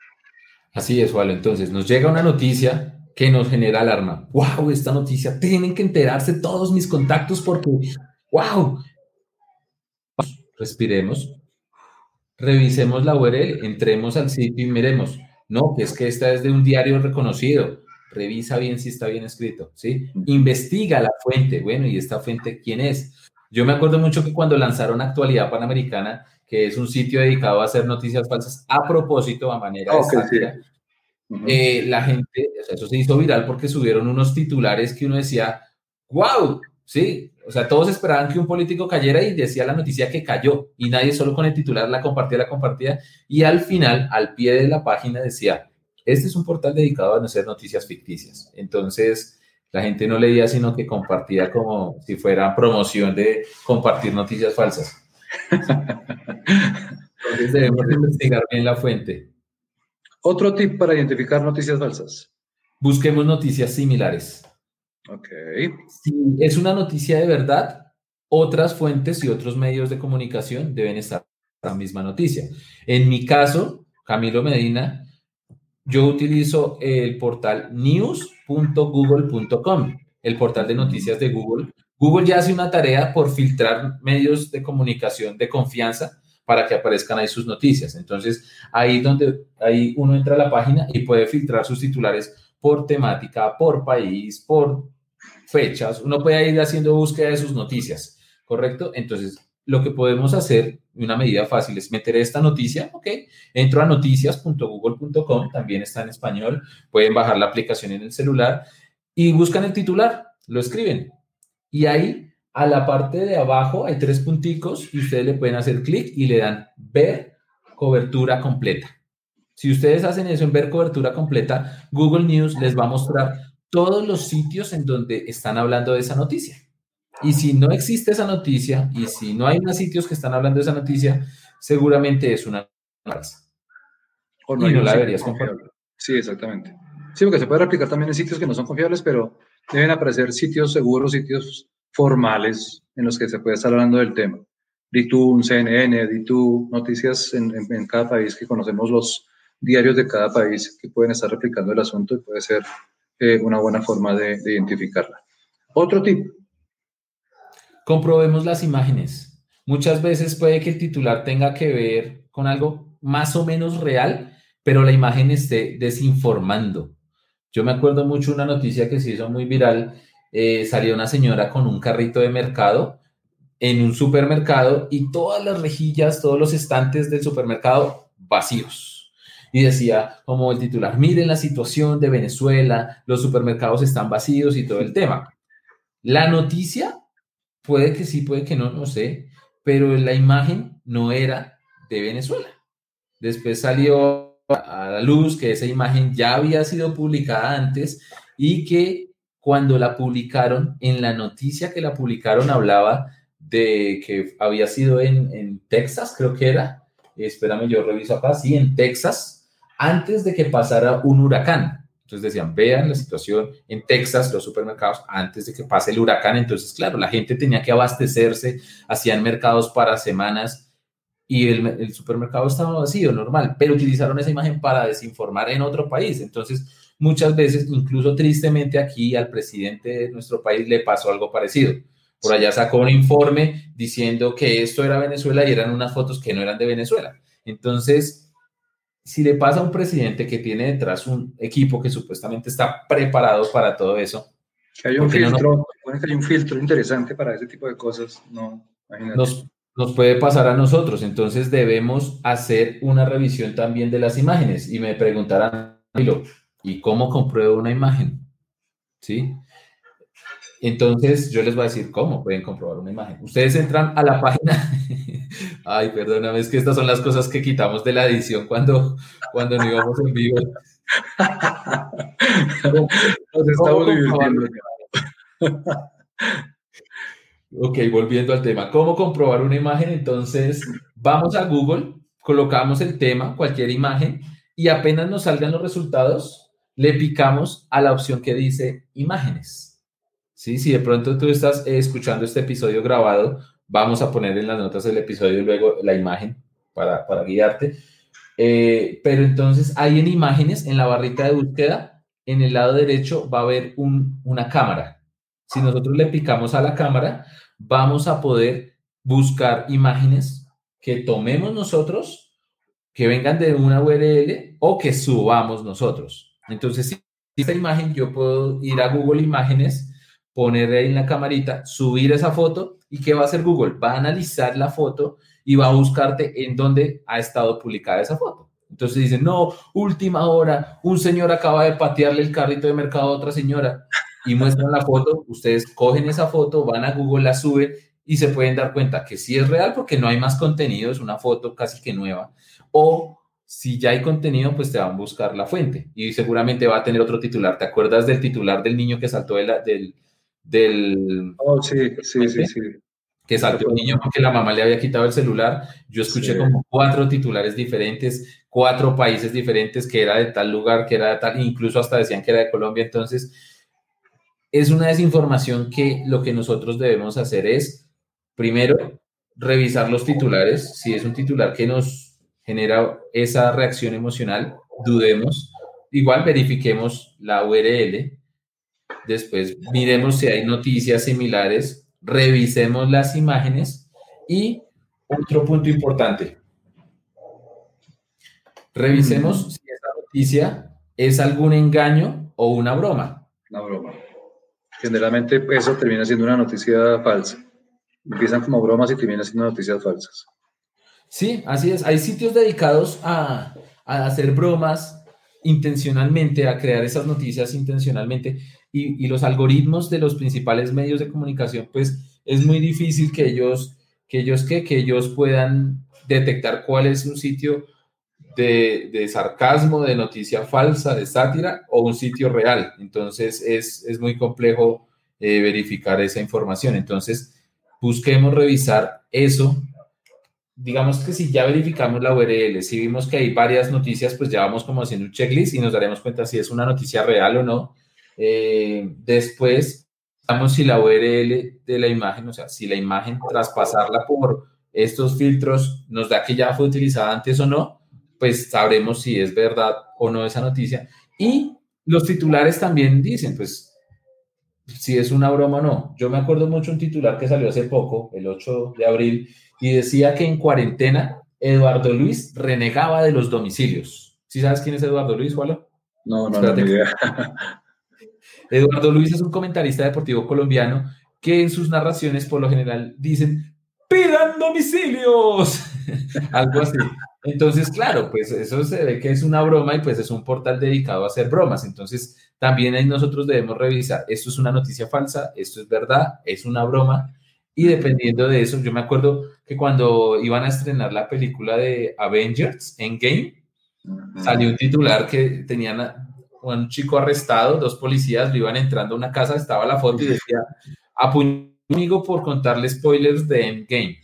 Así es, Walo. Entonces, nos llega una noticia que nos genera alarma. ¡Wow! Esta noticia, tienen que enterarse todos mis contactos porque, ¡wow! Respiremos, revisemos la URL, entremos al sitio y miremos. No, que es que esta es de un diario reconocido. Revisa bien si está bien escrito, ¿sí? Investiga la fuente. Bueno, ¿y esta fuente quién es? Yo me acuerdo mucho que cuando lanzaron Actualidad Panamericana, que es un sitio dedicado a hacer noticias falsas a propósito, a manera de sátira, eh, la gente, eso se hizo viral porque subieron unos titulares que uno decía, wow, sí, o sea, todos esperaban que un político cayera y decía la noticia que cayó y nadie solo con el titular la compartía, la compartía y al final, al pie de la página decía, este es un portal dedicado a hacer noticias ficticias. Entonces, la gente no leía, sino que compartía como si fuera promoción de compartir noticias falsas. Entonces debemos investigar bien la fuente. Otro tip para identificar noticias falsas. Busquemos noticias similares. Ok. Si es una noticia de verdad, otras fuentes y otros medios de comunicación deben estar en la misma noticia. En mi caso, Camilo Medina, yo utilizo el portal news.google.com, el portal de noticias de Google. Google ya hace una tarea por filtrar medios de comunicación de confianza para que aparezcan ahí sus noticias. Entonces, ahí donde ahí uno entra a la página y puede filtrar sus titulares por temática, por país, por fechas, uno puede ir haciendo búsqueda de sus noticias, ¿correcto? Entonces, lo que podemos hacer, una medida fácil, es meter esta noticia, ¿ok? Entro a noticias.google.com, también está en español, pueden bajar la aplicación en el celular y buscan el titular, lo escriben. Y ahí, a la parte de abajo, hay tres punticos y ustedes le pueden hacer clic y le dan ver cobertura completa. Si ustedes hacen eso en ver cobertura completa, Google News les va a mostrar todos los sitios en donde están hablando de esa noticia. Y si no existe esa noticia y si no hay más sitios que están hablando de esa noticia, seguramente es una falsa. O no, y no la deberías confiable. Sí, exactamente. Sí, porque se puede replicar también en sitios que no son confiables, pero deben aparecer sitios seguros, sitios formales en los que se puede estar hablando del tema. D2, CNN, D2, noticias en, en, en cada país que conocemos los diarios de cada país que pueden estar replicando el asunto y puede ser eh, una buena forma de, de identificarla. Otro tip. Comprobemos las imágenes. Muchas veces puede que el titular tenga que ver con algo más o menos real, pero la imagen esté desinformando. Yo me acuerdo mucho una noticia que se hizo muy viral. Eh, salió una señora con un carrito de mercado en un supermercado y todas las rejillas, todos los estantes del supermercado vacíos y decía como el titular, miren la situación de Venezuela, los supermercados están vacíos y todo el tema. La noticia puede que sí, puede que no, no sé, pero la imagen no era de Venezuela. Después salió a la luz que esa imagen ya había sido publicada antes y que cuando la publicaron, en la noticia que la publicaron hablaba de que había sido en, en Texas, creo que era. Espérame, yo reviso acá. Sí, en Texas, antes de que pasara un huracán. Entonces decían, vean la situación en Texas, los supermercados, antes de que pase el huracán. Entonces, claro, la gente tenía que abastecerse, hacían mercados para semanas y el, supermercado estaba vacío, normal, pero utilizaron esa imagen para desinformar en otro país. Entonces, muchas veces, incluso tristemente aquí al presidente de nuestro país le pasó algo parecido. Por allá sacó un informe diciendo que esto era Venezuela y eran unas fotos que no eran de Venezuela. Entonces, si le pasa a un presidente que tiene detrás un equipo que supuestamente está preparado para todo eso, que hay un filtro, que hay un filtro interesante para ese tipo de cosas, no, nos, nos, puede pasar a nosotros. Entonces debemos hacer una revisión también de las imágenes. Y me preguntarán, ¿y cómo compruebo una imagen? ¿Sí? Entonces yo les voy a decir cómo pueden comprobar una imagen. Ustedes entran a la página. *laughs* Ay, perdóname, es que estas son las cosas que quitamos de la edición cuando, cuando no íbamos en vivo. *laughs* Nos estamos divirtiendo. ok, volviendo al tema. ¿Cómo comprobar una imagen? Entonces, vamos a Google, colocamos el tema, cualquier imagen, y apenas nos salgan los resultados, le picamos a la opción que dice imágenes. ¿Sí? Si de pronto tú estás escuchando este episodio grabado, vamos a poner en las notas del episodio luego la imagen para, para guiarte. Eh, pero entonces ahí en imágenes, en la barrita de búsqueda, en el lado derecho va a haber un, una cámara. Si nosotros le picamos a la cámara, vamos a poder buscar imágenes que tomemos nosotros, que vengan de una URL o que subamos nosotros. Entonces, si esta imagen yo puedo ir a Google Imágenes, poner ahí en la camarita, subir esa foto y ¿qué va a hacer Google? Va a analizar la foto y va a buscarte en dónde ha estado publicada esa foto. Entonces dicen, no, última hora, un señor acaba de patearle el carrito de mercado a otra señora y muestran la foto, ustedes cogen esa foto, van a Google, la suben y se pueden dar cuenta que sí es real porque no hay más contenido, es una foto casi que nueva. O si ya hay contenido, pues te van a buscar la fuente y seguramente va a tener otro titular. ¿Te acuerdas del titular del niño que saltó de la, del... del oh, sí, sí, sí, sí. Que saltó un niño porque la mamá le había quitado el celular. Yo escuché como cuatro titulares diferentes, cuatro países diferentes, que era de tal lugar, que era de tal, incluso hasta decían que era de Colombia. Entonces, es una desinformación que lo que nosotros debemos hacer es, primero, revisar los titulares. Si es un titular que nos genera esa reacción emocional, dudemos. Igual verifiquemos la URL. Después miremos si hay noticias similares, revisemos las imágenes y otro punto importante. Revisemos si esa noticia es algún engaño o una broma. Una broma. Generalmente eso termina siendo una noticia falsa. Empiezan como bromas y terminan siendo noticias falsas. Sí, así es. Hay sitios dedicados a, hacer bromas intencionalmente, a crear esas noticias intencionalmente. Y, los algoritmos de los principales medios de comunicación, pues es muy difícil que ellos, que ellos, que, que ellos puedan detectar cuál es un sitio de, sarcasmo, de noticia falsa, de sátira o un sitio real. Entonces es, muy complejo eh, verificar esa información. Entonces busquemos revisar eso. Digamos que si ya verificamos la URL, si vimos que hay varias noticias, pues ya vamos como haciendo un checklist y nos daremos cuenta si es una noticia real o no. Eh, después, vamos si la URL de la imagen, o sea, si la imagen traspasarla por estos filtros nos da que ya fue utilizada antes o no pues sabremos si es verdad o no esa noticia. Y los titulares también dicen, pues, si es una broma o no. Yo me acuerdo mucho un titular que salió hace poco, el 8 de abril, y decía que en cuarentena Eduardo Luis renegaba de los domicilios. ¿Sí sabes quién es Eduardo Luis, Juan? No, no, no, idea. *laughs* Eduardo Luis es un comentarista deportivo colombiano que en sus narraciones por lo general dicen, pidan domicilios, *laughs* algo así. Entonces, claro, pues eso se ve que es una broma y pues es un portal dedicado a hacer bromas. Entonces, también ahí nosotros debemos revisar, esto es una noticia falsa, esto es verdad, es una broma. Y dependiendo de eso, yo me acuerdo que cuando iban a estrenar la película de Avengers Endgame, salió un titular que tenían a un chico arrestado, dos policías lo iban entrando a una casa, estaba la foto y decía, amigo por contarle spoilers de Endgame.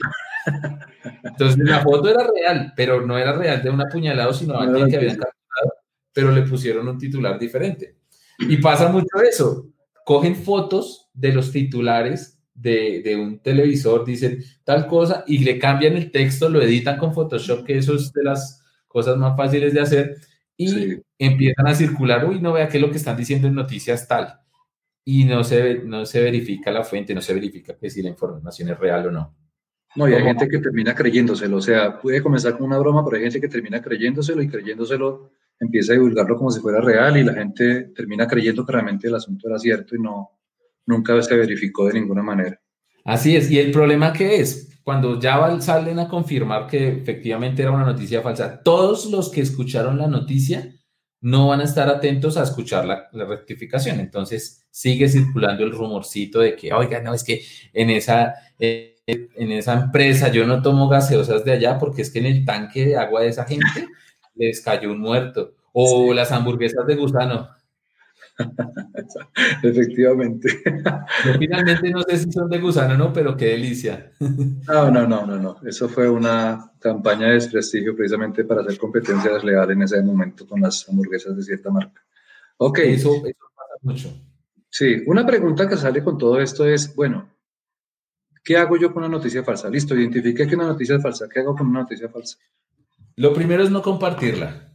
Entonces la foto era real, pero no era real de un apuñalado, sino alguien que habían capturado, pero le pusieron un titular diferente. Y pasa mucho eso. Cogen fotos de los titulares de, de, un televisor, dicen tal cosa y le cambian el texto, lo editan con Photoshop, que eso es de las cosas más fáciles de hacer. Y empiezan a circular, uy, no vea que lo que están diciendo en noticias tal, y no se, no se verifica la fuente, no se verifica que si la información es real o no. No, y hay gente que termina creyéndoselo, o sea, puede comenzar con una broma, pero hay gente que termina creyéndoselo y creyéndoselo empieza a divulgarlo como si fuera real y la gente termina creyendo que realmente el asunto era cierto y no, nunca se verificó de ninguna manera. Así es, y el problema que es, cuando ya salen a confirmar que efectivamente era una noticia falsa, todos los que escucharon la noticia no van a estar atentos a escuchar la, rectificación. Entonces sigue circulando el rumorcito de que, oiga, no, es que en esa, eh, en esa empresa yo no tomo gaseosas de allá porque es que en el tanque de agua de esa gente *laughs* les cayó un muerto. O las hamburguesas de gusano. *laughs* Efectivamente. Yo finalmente no sé si son de gusano, ¿no? Pero qué delicia. *laughs* No, no, no, no, no. Eso fue una campaña de desprestigio precisamente para hacer competencia desleal en ese momento con las hamburguesas de cierta marca. Ok. Eso, eso pasa mucho. Sí, una pregunta que sale con todo esto es, bueno, ¿qué hago yo con una noticia falsa? Listo, identifique que una noticia es falsa. ¿Qué hago con una noticia falsa? Lo primero es no compartirla,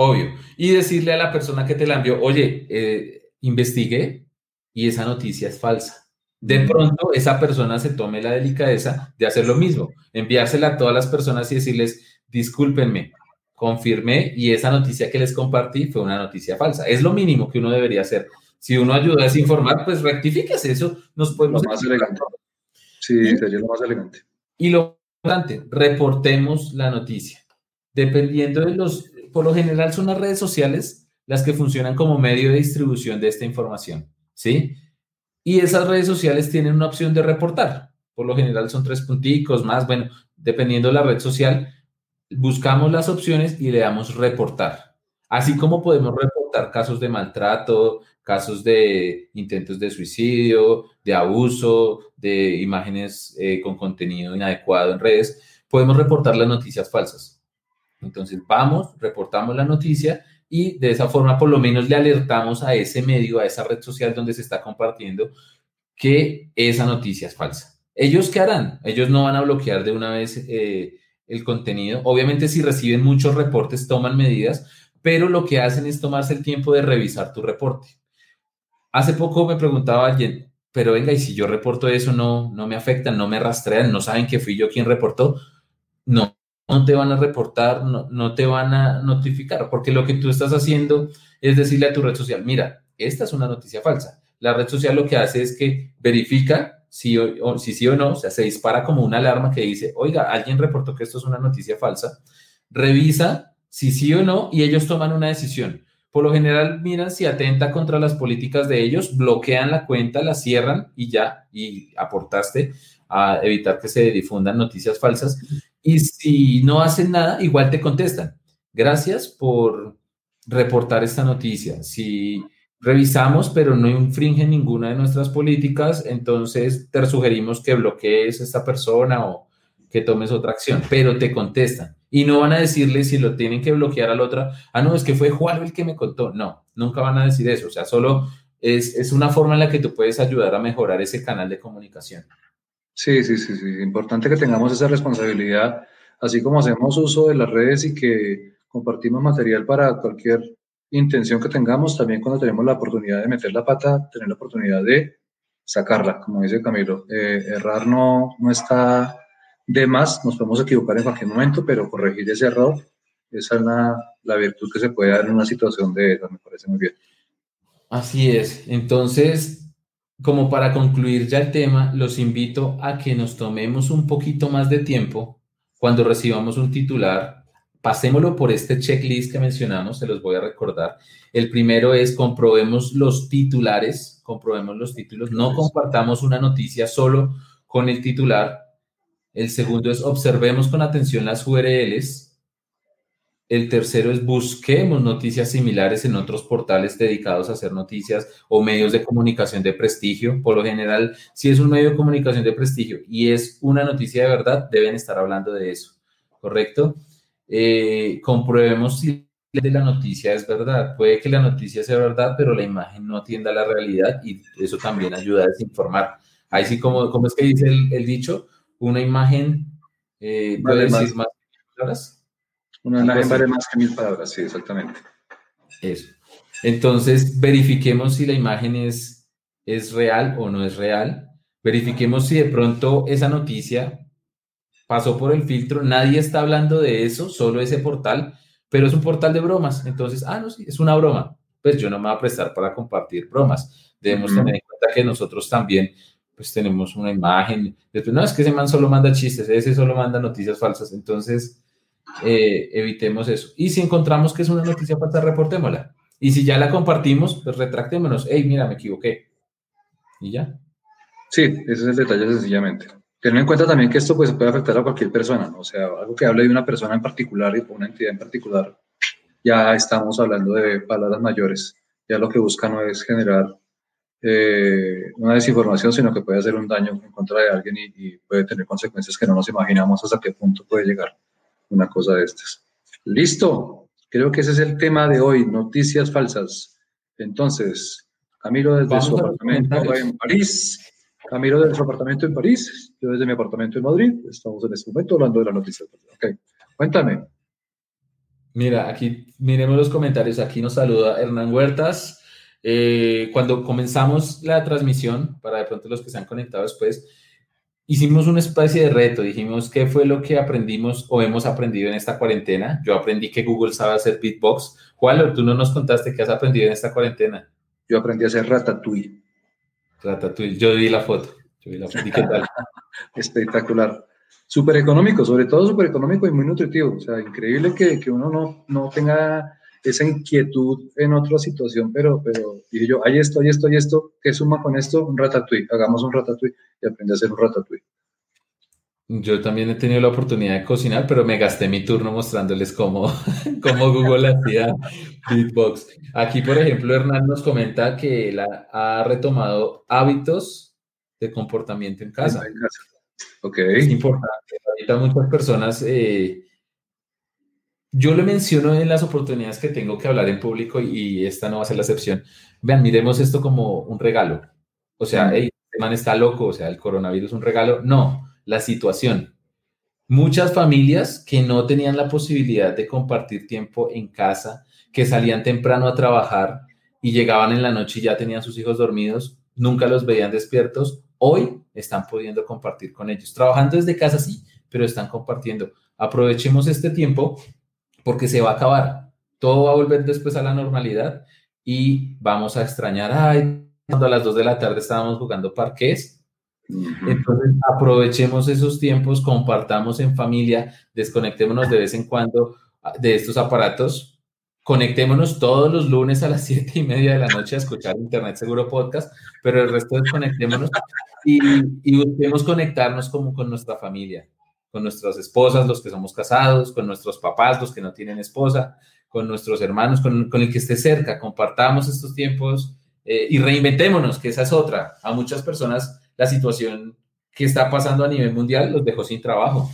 obvio, y decirle a la persona que te la envió, oye, eh, investigué y esa noticia es falsa. De pronto, esa persona se tome la delicadeza de hacer lo mismo, enviársela a todas las personas y decirles, discúlpenme, confirmé y esa noticia que les compartí fue una noticia falsa. Es lo mínimo que uno debería hacer. Si uno ayuda a desinformar, pues rectifíquese eso. Nos podemos. Lo más elegante. Sí, sería lo más elegante. Y lo importante, reportemos la noticia dependiendo de los, por lo general son las redes sociales las que funcionan como medio de distribución de esta información, ¿sí? Y esas redes sociales tienen una opción de reportar. Por lo general son tres punticos más, bueno, dependiendo de la red social, buscamos las opciones y le damos reportar. Así como podemos reportar casos de maltrato, casos de intentos de suicidio, de abuso, de imágenes eh, con contenido inadecuado en redes, podemos reportar las noticias falsas. Entonces vamos, reportamos la noticia y de esa forma por lo menos le alertamos a ese medio, a esa red social donde se está compartiendo que esa noticia es falsa. ¿Ellos qué harán? Ellos no van a bloquear de una vez eh, el contenido. Obviamente si reciben muchos reportes toman medidas, pero lo que hacen es tomarse el tiempo de revisar tu reporte. Hace poco me preguntaba alguien, pero venga, y si yo reporto eso, no, no me afecta, no me rastrean, no saben que fui yo quien reportó. No, no te van a reportar, no, te van a notificar, porque lo que tú estás haciendo es decirle a tu red social, mira, esta es una noticia falsa. La red social lo que hace es que verifica si, o, si sí o no, o sea, se dispara como una alarma que dice, oiga, alguien reportó que esto es una noticia falsa, revisa si sí o no y ellos toman una decisión. Por lo general miran si atenta contra las políticas de ellos, bloquean la cuenta, la cierran y ya, y aportaste a evitar que se difundan noticias falsas. Y si no hacen nada, igual te contestan. Gracias por reportar esta noticia. Si revisamos, pero no infringen ninguna de nuestras políticas, entonces te sugerimos que bloquees a esta persona o que tomes otra acción, pero te contestan. Y no van a decirle si lo tienen que bloquear al otro, ah, no, es que fue Juan el que me contó. No, nunca van a decir eso. O sea, solo es, es una forma en la que tú puedes ayudar a mejorar ese canal de comunicación. Sí, sí, sí, sí. Importante que tengamos esa responsabilidad, así como hacemos uso de las redes y que compartimos material para cualquier intención que tengamos, también cuando tenemos la oportunidad de meter la pata, tener la oportunidad de sacarla, como dice Camilo. Eh, errar no, no está de más, nos podemos equivocar en cualquier momento, pero corregir ese error, esa es la, la virtud que se puede dar en una situación de esa, me parece muy bien. Así es. Entonces, como para concluir ya el tema, los invito a que nos tomemos un poquito más de tiempo cuando recibamos un titular. Pasémoslo por este checklist que mencionamos, se los voy a recordar. El primero es comprobemos los titulares, comprobemos los títulos, no compartamos una noticia solo con el titular. El segundo es observemos con atención las URLs, el tercero es busquemos noticias similares en otros portales dedicados a hacer noticias o medios de comunicación de prestigio. Por lo general, si es un medio de comunicación de prestigio y es una noticia de verdad, deben estar hablando de eso, ¿correcto? Eh, comprobemos si la noticia es verdad. Puede que la noticia sea verdad, pero la imagen no atienda a la realidad y eso también ayuda a desinformar. Ahí sí, como, como es que dice el, dicho, una imagen eh, puede decir más palabras una imagen vale más que mil palabras, sí, exactamente. Eso. Entonces, verifiquemos si la imagen es, es real o no es real. Verifiquemos si de pronto esa noticia pasó por el filtro, nadie está hablando de eso, solo ese portal, pero es un portal de bromas. Entonces, ah, no, sí, es una broma. Pues yo no me voy a prestar para compartir bromas. Debemos tener en cuenta que nosotros también, pues tenemos una imagen. Después, no, es que ese man solo manda chistes, ese solo manda noticias falsas. Entonces, eh, evitemos eso. Y si encontramos que es una noticia falsa, reportémosla. Y si ya la compartimos, pues retractémonos. Hey, mira, me equivoqué. Y ya. Sí, ese es el detalle sencillamente. Tener en cuenta también que esto pues, puede afectar a cualquier persona, ¿no? o sea, algo que hable de una persona en particular y una entidad en particular, ya estamos hablando de palabras mayores. Ya lo que busca no es generar eh, una desinformación, sino que puede hacer un daño en contra de alguien y, y, puede tener consecuencias que no nos imaginamos hasta qué punto puede llegar una cosa de estas. Listo, creo que ese es el tema de hoy, noticias falsas. Entonces, Camilo desde Vamos su apartamento en París Camilo de su apartamento en París, yo desde mi apartamento en Madrid. Estamos en este momento hablando de la noticia. Ok, cuéntame. Mira, aquí miremos los comentarios. Aquí nos saluda Hernán Huertas. Eh, cuando comenzamos la transmisión, para de pronto los que se han conectado después, hicimos una especie de reto. Dijimos qué fue lo que aprendimos o hemos aprendido en esta cuarentena. Yo aprendí que Google sabe hacer beatbox. Juan, tú no nos contaste qué has aprendido en esta cuarentena. Yo aprendí a hacer ratatouille. Yo vi la foto. Yo vi la foto. qué tal? *laughs* Espectacular. Súper económico, sobre todo súper económico y muy nutritivo. O sea, increíble que, que uno no, no, tenga esa inquietud en otra situación, pero, pero dije yo, hay esto, hay esto, hay esto, ¿qué suma con esto? Un ratatouille. Hagamos un ratatouille y aprendí a hacer un ratatouille. Yo también he tenido la oportunidad de cocinar, pero me gasté mi turno mostrándoles cómo, *laughs* cómo Google hacía beatbox. Aquí, por ejemplo, Hernán nos comenta que él ha, retomado hábitos de comportamiento en casa. En casa. Ok. Es importante. Ahorita muchas personas, eh, yo le menciono en las oportunidades que tengo que hablar en público y esta no va a ser la excepción. Vean, miremos esto como un regalo. O sea, hey, este man está loco, o sea, el coronavirus es un regalo. No la situación. Muchas familias que no tenían la posibilidad de compartir tiempo en casa, que salían temprano a trabajar y llegaban en la noche y ya tenían sus hijos dormidos, nunca los veían despiertos, hoy están pudiendo compartir con ellos. Trabajando desde casa sí, pero están compartiendo. Aprovechemos este tiempo porque se va a acabar. Todo va a volver después a la normalidad y vamos a extrañar, ay, cuando a las 2 de la tarde estábamos jugando parques, entonces, aprovechemos esos tiempos, compartamos en familia, desconectémonos de vez en cuando ah, de estos aparatos, conectémonos todos los lunes a las *laughs* siete y media de la noche a escuchar Internet Seguro Podcast, pero el resto desconectémonos y, y busquemos conectarnos como con nuestra familia, con nuestras esposas, los que somos casados, con nuestros papás, los que no tienen esposa, con nuestros hermanos, con, con el que esté cerca, compartamos estos tiempos eh, y reinventémonos, que esa es otra. A muchas personas la situación que está pasando a nivel mundial los dejó sin trabajo.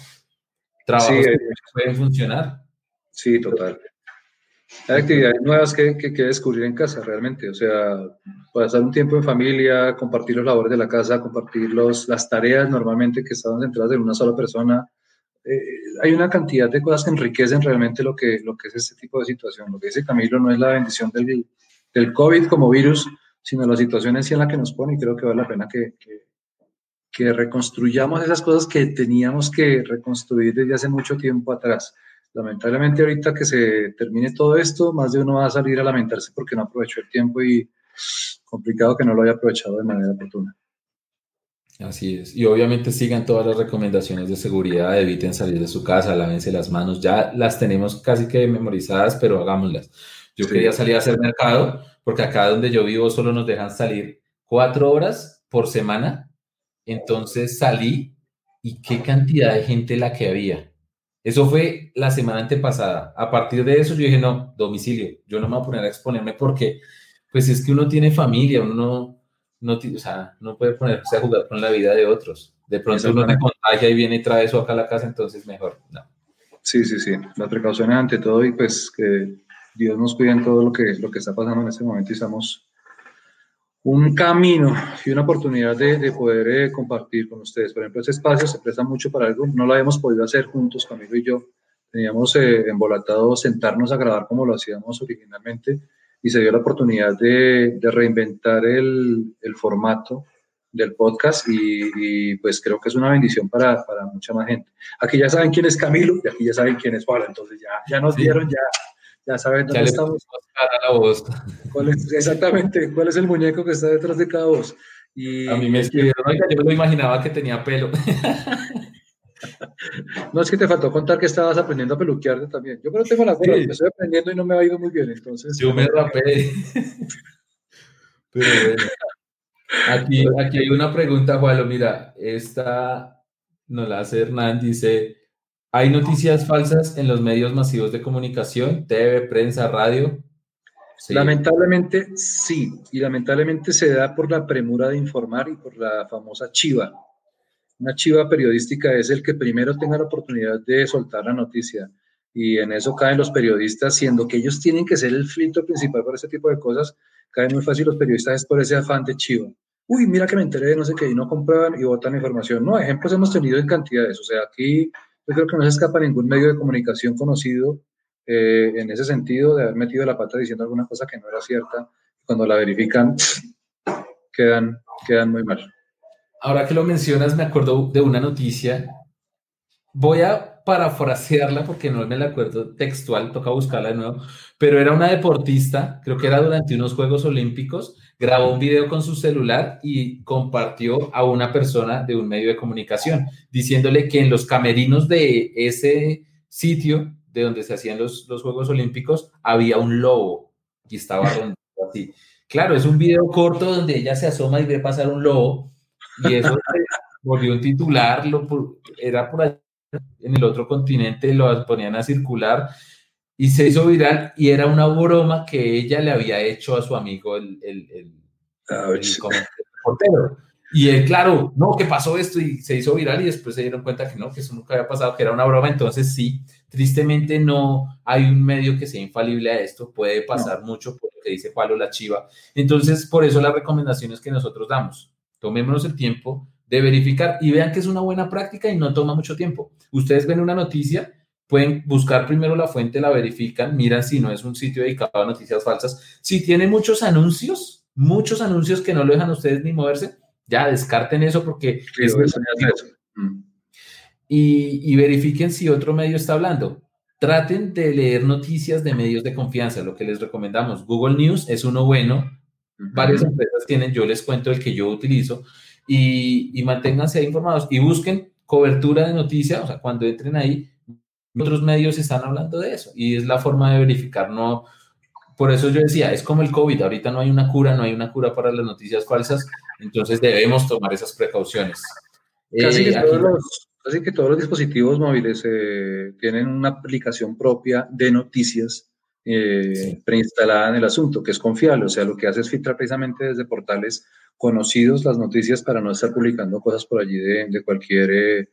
Trabajos que pueden funcionar. Sí, total. Hay actividades nuevas que, que, que, descubrir en casa realmente, o sea, pasar un tiempo en familia, compartir los labores de la casa, compartir los, las tareas normalmente que estaban centradas en una sola persona. Eh, hay una cantidad de cosas que enriquecen realmente lo que, lo que es este tipo de situación. Lo que dice Camilo no es la bendición del, del COVID como virus, sino la situación en sí en la que nos pone y creo que vale la pena que, que que reconstruyamos esas cosas que teníamos que reconstruir desde hace mucho tiempo atrás. Lamentablemente ahorita que se termine todo esto, más de uno va a salir a lamentarse porque no aprovechó el tiempo y complicado que no lo haya aprovechado de manera oportuna. Así es. Y obviamente sigan todas las recomendaciones de seguridad, eviten salir de su casa, lávense las manos. Ya las tenemos casi que memorizadas, pero hagámoslas. Yo quería salir a hacer mercado porque acá donde yo vivo solo nos dejan salir cuatro horas por semana entonces salí y qué cantidad de gente la que había. Eso fue la semana antepasada. A partir de eso yo dije, no, domicilio, yo no me voy a poner a exponerme porque, pues es que uno tiene familia, uno no, no, o sea, no puede ponerse a jugar con la vida de otros. De pronto uno se contagia y viene y trae eso acá a la casa, entonces mejor, no. Sí, sí, sí. La precaución ante todo y pues que Dios nos cuide en todo lo que, lo que está pasando en este momento y estamos un camino y una oportunidad de, poder eh, compartir con ustedes. Por ejemplo, ese espacio se presta mucho para algo, no lo habíamos podido hacer juntos, Camilo y yo. teníamos eh, embolatado sentarnos a grabar como lo hacíamos originalmente y se dio la oportunidad de, reinventar el, formato del podcast y, pues creo que es una bendición para, mucha más gente. Aquí ya saben quién es Camilo y aquí ya saben quién es Juan, entonces ya, ya nos dieron, ya, ya saben dónde estamos. la voz. exactamente, cuál es el muñeco que está detrás de cada voz. Y, a mí me escribieron, yo me imaginaba que tenía pelo. *laughs* No es que te faltó contar que estabas aprendiendo a peluquearte también. Yo pero tengo la sí. que estoy aprendiendo y no me ha ido muy bien, entonces. Yo me rapé. *laughs* Pero bueno. Aquí, aquí hay una pregunta, Juan. Mira, esta nos la hace Hernán, dice, ¿hay noticias falsas en los medios masivos de comunicación, TV, prensa, radio? Lamentablemente sí, y lamentablemente se da por la premura de informar y por la famosa chiva. Una chiva periodística es el que primero tenga la oportunidad de soltar la noticia. Y en eso caen los periodistas, siendo que ellos tienen que ser el filtro principal para ese tipo de cosas, caen muy fácil los periodistas es por ese afán de chiva. Uy, mira que me enteré de no sé qué, y no comprueban y votan información. No, ejemplos hemos tenido en cantidades. O sea, aquí yo creo que no se escapa ningún medio de comunicación conocido eh, en ese sentido de haber metido la pata diciendo alguna cosa que no era cierta. Cuando la verifican, *sniffs* quedan, quedan muy mal. Ahora que lo mencionas, me acuerdo de una noticia. Voy a parafrasearla porque no me la acuerdo textual, toca buscarla de nuevo, pero era una deportista, creo que era durante unos Juegos Olímpicos, grabó un video con su celular y compartió a una persona de un medio de comunicación, diciéndole que en los camerinos de ese sitio de donde se hacían los, los Juegos Olímpicos había un lobo y estaba *laughs* así. Claro, es un video corto donde ella se asoma y ve pasar un lobo y eso *laughs* volvió un titular, lo, era por allá en el otro continente, lo ponían a circular y se hizo viral y era una broma que ella le había hecho a su amigo el, el, el, portero. Y él, claro, no, que pasó esto y se hizo viral y después se dieron cuenta que no, que eso nunca había pasado, que era una broma. Entonces sí, tristemente no hay un medio que sea infalible a esto, puede pasar mucho por lo que dice Pablo la Chiva. Entonces, por eso las recomendaciones que nosotros damos tomémonos el tiempo de verificar y vean que es una buena práctica y no toma mucho tiempo. Ustedes ven una noticia, pueden buscar primero la fuente, la verifican, miran si no es un sitio dedicado a noticias falsas. Si tiene muchos anuncios, muchos anuncios que no lo dejan a ustedes ni moverse, ya descarten eso porque mm. y, y verifiquen si otro medio está hablando. Traten de leer noticias de medios de confianza, lo que les recomendamos. Google News es uno bueno, Varias empresas tienen, yo les cuento el que yo utilizo y, y manténganse informados y busquen cobertura de noticias, o sea, cuando entren ahí, otros medios están hablando de eso y es la forma de verificar, no, por eso yo decía, es como el COVID, ahorita no hay una cura, no hay una cura para las noticias falsas, entonces debemos tomar esas precauciones. Casi, que, eh, todos los, casi que, todos los, dispositivos móviles eh, tienen una aplicación propia de noticias eh, preinstalada en el asunto, que es confiable. O sea, lo que hace es filtrar precisamente desde portales conocidos las noticias para no estar publicando cosas por allí de, cualquier eh,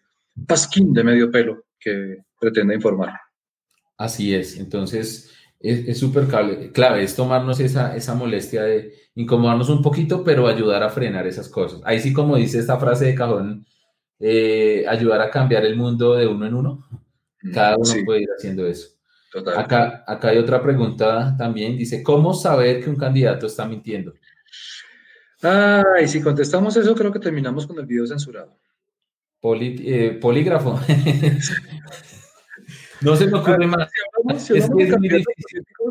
pasquín de medio pelo que pretenda informar. Así es. Entonces, es súper clave, clave, es tomarnos esa, esa molestia de incomodarnos un poquito, pero ayudar a frenar esas cosas. Ahí sí, como dice esta frase de cajón, eh, ayudar a cambiar el mundo de uno en uno. Cada uno puede ir haciendo eso. Acá, acá hay otra pregunta también. Dice, ¿cómo saber que un candidato está mintiendo? Ay, si contestamos eso, creo que terminamos con el video censurado. Eh, polígrafo. *laughs* no se me ocurre más.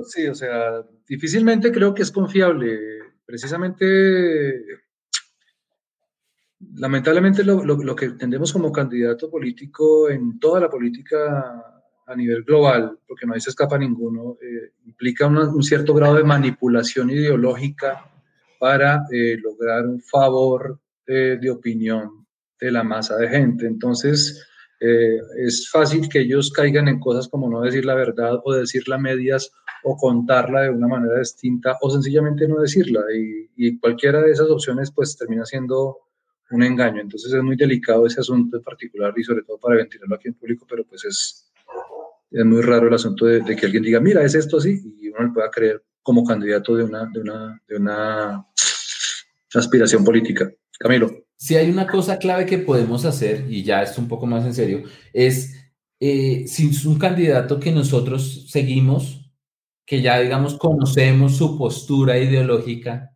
sí, o sea, difícilmente creo que es confiable. Precisamente, lamentablemente lo, lo que entendemos como candidato político en toda la política a nivel global, porque no se escapa ninguno, eh, implica un cierto grado de manipulación ideológica para eh, lograr un favor eh, de opinión de la masa de gente. Entonces, es fácil que ellos caigan en cosas como no decir la verdad o decirla a medias o contarla de una manera distinta o sencillamente no decirla. Y, y cualquiera de esas opciones pues termina siendo un engaño. Entonces es muy delicado ese asunto en particular y sobre todo para ventilarlo aquí en público, pero pues es, es muy raro el asunto de, que alguien diga, mira, es esto así, y uno le pueda creer como candidato de una, de una, de una aspiración política. Camilo. Si hay una cosa clave que podemos hacer, y ya esto un poco más en serio, es eh, si es un candidato que nosotros seguimos, que ya digamos conocemos su postura ideológica,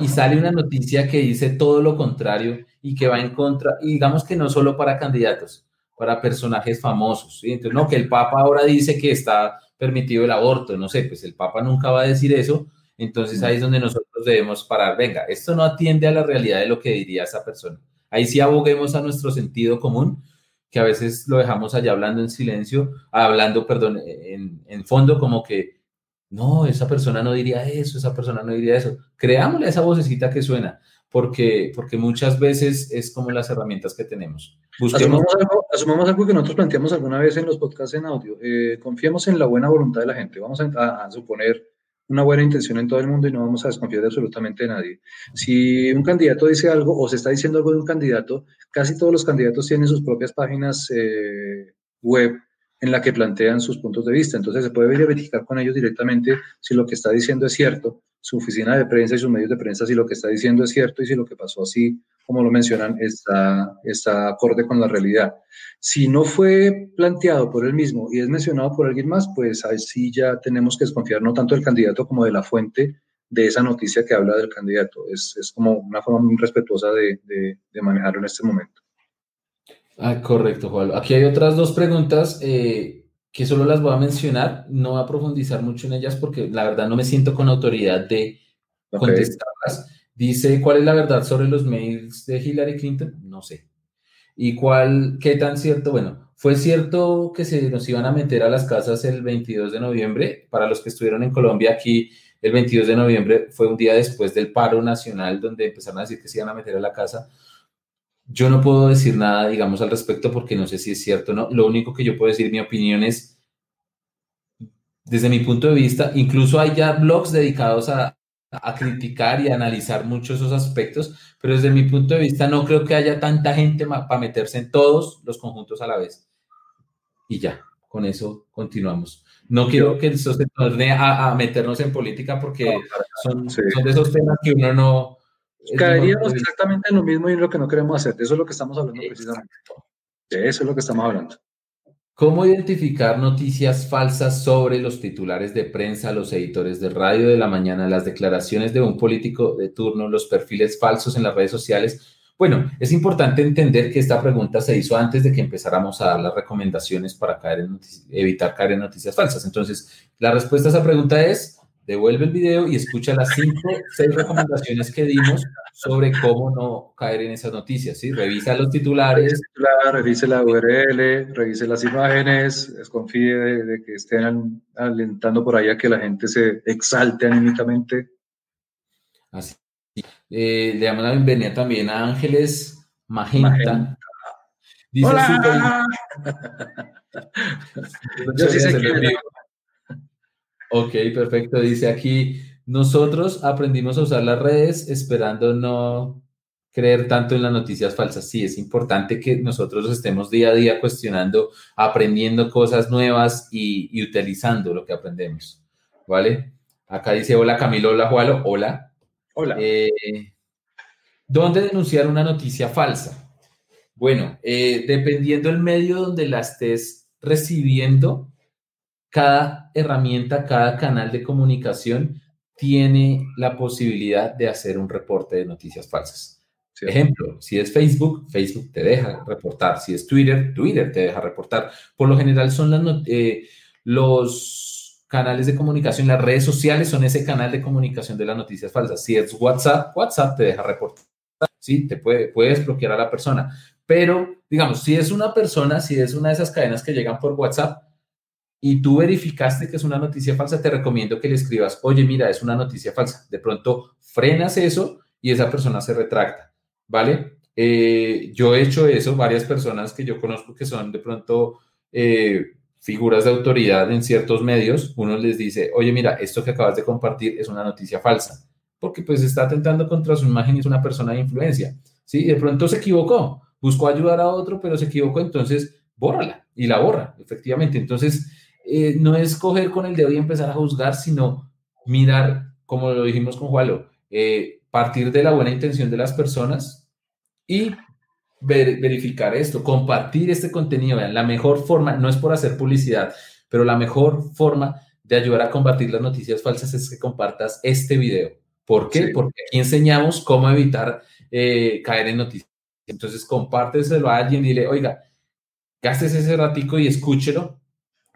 y sale una noticia que dice todo lo contrario y que va en contra, y digamos que no solo para candidatos, para personajes famosos, ¿sí? Entonces, no, que el Papa ahora dice que está permitido el aborto, no sé, pues el Papa nunca va a decir eso, entonces ahí es donde nosotros debemos parar, venga, esto no atiende a la realidad de lo que diría esa persona. Ahí sí aboguemos a nuestro sentido común, que a veces lo dejamos allá hablando en silencio, hablando, perdón, en, en fondo como que, no, esa persona no diría eso, esa persona no diría eso. Creámosle esa vocecita que suena, porque, porque muchas veces es como las herramientas que tenemos. Busquemos... Asumamos, algo, que nosotros planteamos alguna vez en los podcasts en audio. Eh, confiemos en la buena voluntad de la gente. Vamos a, a suponer una buena intención en todo el mundo y no vamos a desconfiar de absolutamente nadie. Si un candidato dice algo o se está diciendo algo de un candidato, casi todos los candidatos tienen sus propias páginas eh, web en la que plantean sus puntos de vista. Entonces se puede verificar con ellos directamente si lo que está diciendo es cierto, su oficina de prensa y sus medios de prensa si lo que está diciendo es cierto y si lo que pasó así, como lo mencionan, está, está acorde con la realidad. Si no fue planteado por él mismo y es mencionado por alguien más, pues así ya tenemos que desconfiar no tanto del candidato como de la fuente de esa noticia que habla del candidato. Es, es como una forma muy respetuosa de, de, de manejarlo en este momento. Ah, correcto, Juan. Aquí hay otras dos preguntas eh, que solo las voy a mencionar. No voy a profundizar mucho en ellas porque la verdad no me siento con autoridad de contestarlas. Dice, ¿cuál es la verdad sobre los mails de Hillary Clinton? No sé. ¿Y cuál, qué tan cierto? Bueno, fue cierto que se nos iban a meter a las casas el 22 de noviembre. Para los que estuvieron en Colombia aquí, el 22 de noviembre fue un día después del paro nacional donde empezaron a decir que se iban a meter a la casa. Yo no puedo decir nada, digamos, al respecto porque no sé si es cierto o no. Lo único que yo puedo decir, mi opinión es, desde mi punto de vista, incluso hay ya blogs dedicados a, a criticar y analizar mucho esos aspectos, pero desde mi punto de vista no creo que haya tanta gente para meterse en todos los conjuntos a la vez. Y ya, con eso continuamos. No quiero que eso se torne a, a meternos en política porque son, son de esos temas que uno no, Caeríamos exactamente en lo mismo y en lo que no queremos hacer. De eso es lo que estamos hablando precisamente. De eso es lo que estamos hablando. ¿Cómo identificar noticias falsas sobre los titulares de prensa, los editores de radio de la mañana, las declaraciones de un político de turno, los perfiles falsos en las redes sociales? Bueno, es importante entender que esta pregunta se hizo antes de que empezáramos a dar las recomendaciones para caer en evitar caer en noticias falsas. Entonces, la respuesta a esa pregunta es devuelve el video y escucha las cinco, seis recomendaciones que dimos sobre cómo no caer en esas noticias, ¿sí? Revisa los titulares. Revise la URL, revise las imágenes, desconfíe de, que estén alentando por allá que la gente se exalte anímicamente. Así. Eh, le damos la bienvenida también a Ángeles Magenta. Dice ¡Hola! Yo sí sé que Ok, perfecto. Dice aquí, nosotros aprendimos a usar las redes esperando no creer tanto en las noticias falsas. Sí, es importante que nosotros estemos día a día cuestionando, aprendiendo cosas nuevas y, utilizando lo que aprendemos. ¿Vale? Acá dice, hola Camilo, hola Jualo, hola. Hola. Eh, ¿Dónde denunciar una noticia falsa? Bueno, eh, dependiendo del medio donde la estés recibiendo, cada herramienta, cada canal de comunicación tiene la posibilidad de hacer un reporte de noticias falsas. Ejemplo, si es Facebook, Facebook te deja reportar. Si es Twitter, Twitter te deja reportar. Por lo general son las, eh, los canales de comunicación, las redes sociales son ese canal de comunicación de las noticias falsas. Si es WhatsApp, WhatsApp te deja reportar. Sí, te puede, puedes bloquear a la persona. Pero, digamos, si es una persona, si es una de esas cadenas que llegan por WhatsApp, y tú verificaste que es una noticia falsa, te recomiendo que le escribas, oye, mira, es una noticia falsa. De pronto frenas eso y esa persona se retracta, ¿vale? Eh, yo he hecho eso, varias personas que yo conozco que son de pronto eh, figuras de autoridad en ciertos medios, uno les dice, oye, mira, esto que acabas de compartir es una noticia falsa, porque pues está atentando contra su imagen y es una persona de influencia, ¿sí? De pronto se equivocó, buscó ayudar a otro, pero se equivocó, entonces bórrala y la borra, efectivamente. Entonces, eh, no es coger con el dedo y empezar a juzgar, sino mirar, como lo dijimos con Jualo, eh, partir de la buena intención de las personas y verificar esto, compartir este contenido. Vean, la mejor forma, no es por hacer publicidad, pero la mejor forma de ayudar a combatir las noticias falsas es que compartas este video. ¿Por qué? Porque aquí enseñamos cómo evitar eh, caer en noticias. Entonces, compárteselo a alguien y dile, oiga, gastes ese ratico y escúchelo.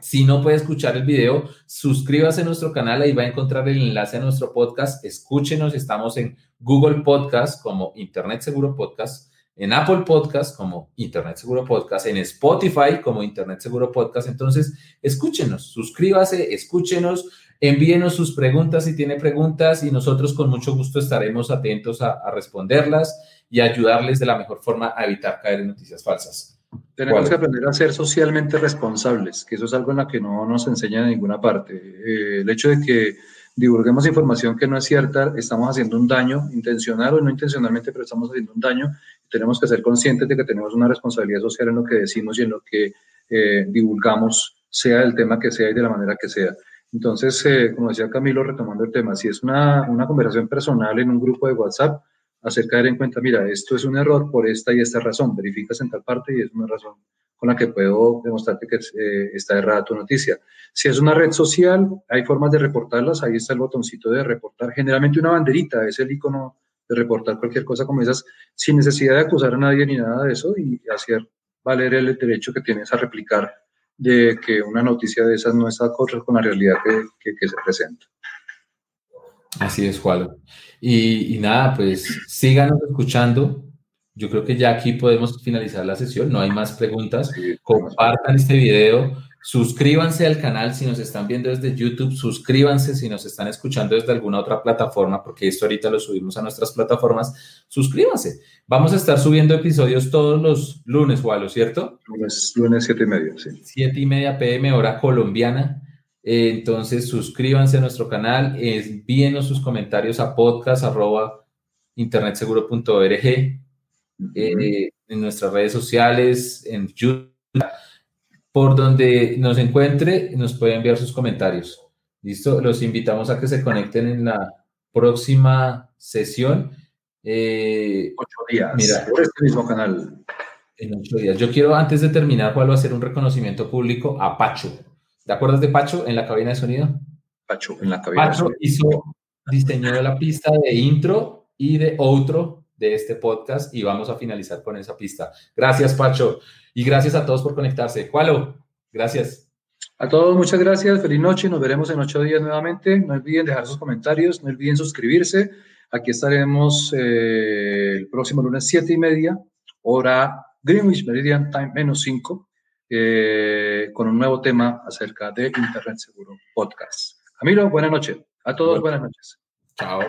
Si no puede escuchar el video, suscríbase a nuestro canal, ahí va a encontrar el enlace a nuestro podcast. Escúchenos, estamos en Google Podcast como Internet Seguro Podcast, en Apple Podcast como Internet Seguro Podcast, en Spotify como Internet Seguro Podcast. Entonces, escúchenos, suscríbase, escúchenos, envíenos sus preguntas si tiene preguntas y nosotros con mucho gusto estaremos atentos a, a responderlas y ayudarles de la mejor forma a evitar caer en noticias falsas. Tenemos que aprender a ser socialmente responsables, que eso es algo en la que no nos enseña en ninguna parte. Eh, el hecho de que divulguemos información que no es cierta, estamos haciendo un daño, intencional o no intencionalmente, pero estamos haciendo un daño. Tenemos que ser conscientes de que tenemos una responsabilidad social en lo que decimos y en lo que eh, divulgamos, sea el tema que sea y de la manera que sea. Entonces, eh, como decía Camilo, retomando el tema, si es una, una conversación personal en un grupo de WhatsApp, hacer caer en cuenta, mira, esto es un error por esta y esta razón, verificas en tal parte y es una razón con la que puedo demostrarte que eh, está errada tu noticia. Si es una red social, hay formas de reportarlas, ahí está el botoncito de reportar, generalmente una banderita, es el icono de reportar cualquier cosa como esas, sin necesidad de acusar a nadie ni nada de eso y hacer valer el derecho que tienes a replicar de que una noticia de esas no está acorde con la realidad que, que se presenta. Así es, Juan. Y, nada, pues síganos escuchando. Yo creo que ya aquí podemos finalizar la sesión. No hay más preguntas. Compartan este video. Suscríbanse al canal si nos están viendo desde YouTube. Suscríbanse si nos están escuchando desde alguna otra plataforma, porque esto ahorita lo subimos a nuestras plataformas. Suscríbanse. Vamos a estar subiendo episodios todos los lunes, Walo, ¿cierto? Lunes, lunes siete y media, sí. Siete y media pm, hora colombiana. Eh, entonces, suscríbanse a nuestro canal, envíenos sus comentarios a podcast.internetseguro.org, eh, en nuestras redes sociales, en YouTube, por donde nos encuentre, nos puede enviar sus comentarios. ¿Listo? Los invitamos a que se conecten en la próxima sesión. Eh, ocho días. Mira, por este mismo canal. En ocho días. Yo quiero, antes de terminar, Pablo, hacer un reconocimiento público a Pacho. ¿Te acuerdas de Pacho en la cabina de sonido? Pacho en la cabina Pacho de sonido. hizo, diseñó la pista de intro y de outro de este podcast y vamos a finalizar con esa pista. Gracias, Pacho. Y gracias a todos por conectarse. Cualo, gracias. A todos, muchas gracias. Feliz noche. Nos veremos en ocho días nuevamente. No olviden dejar sus comentarios. No olviden suscribirse. Aquí estaremos eh, el próximo lunes, siete y media, hora Greenwich Meridian Time menos cinco. Eh, con un nuevo tema acerca de Internet Seguro Podcast. Camilo, buenas noches. A todos, buenas noches. Chao.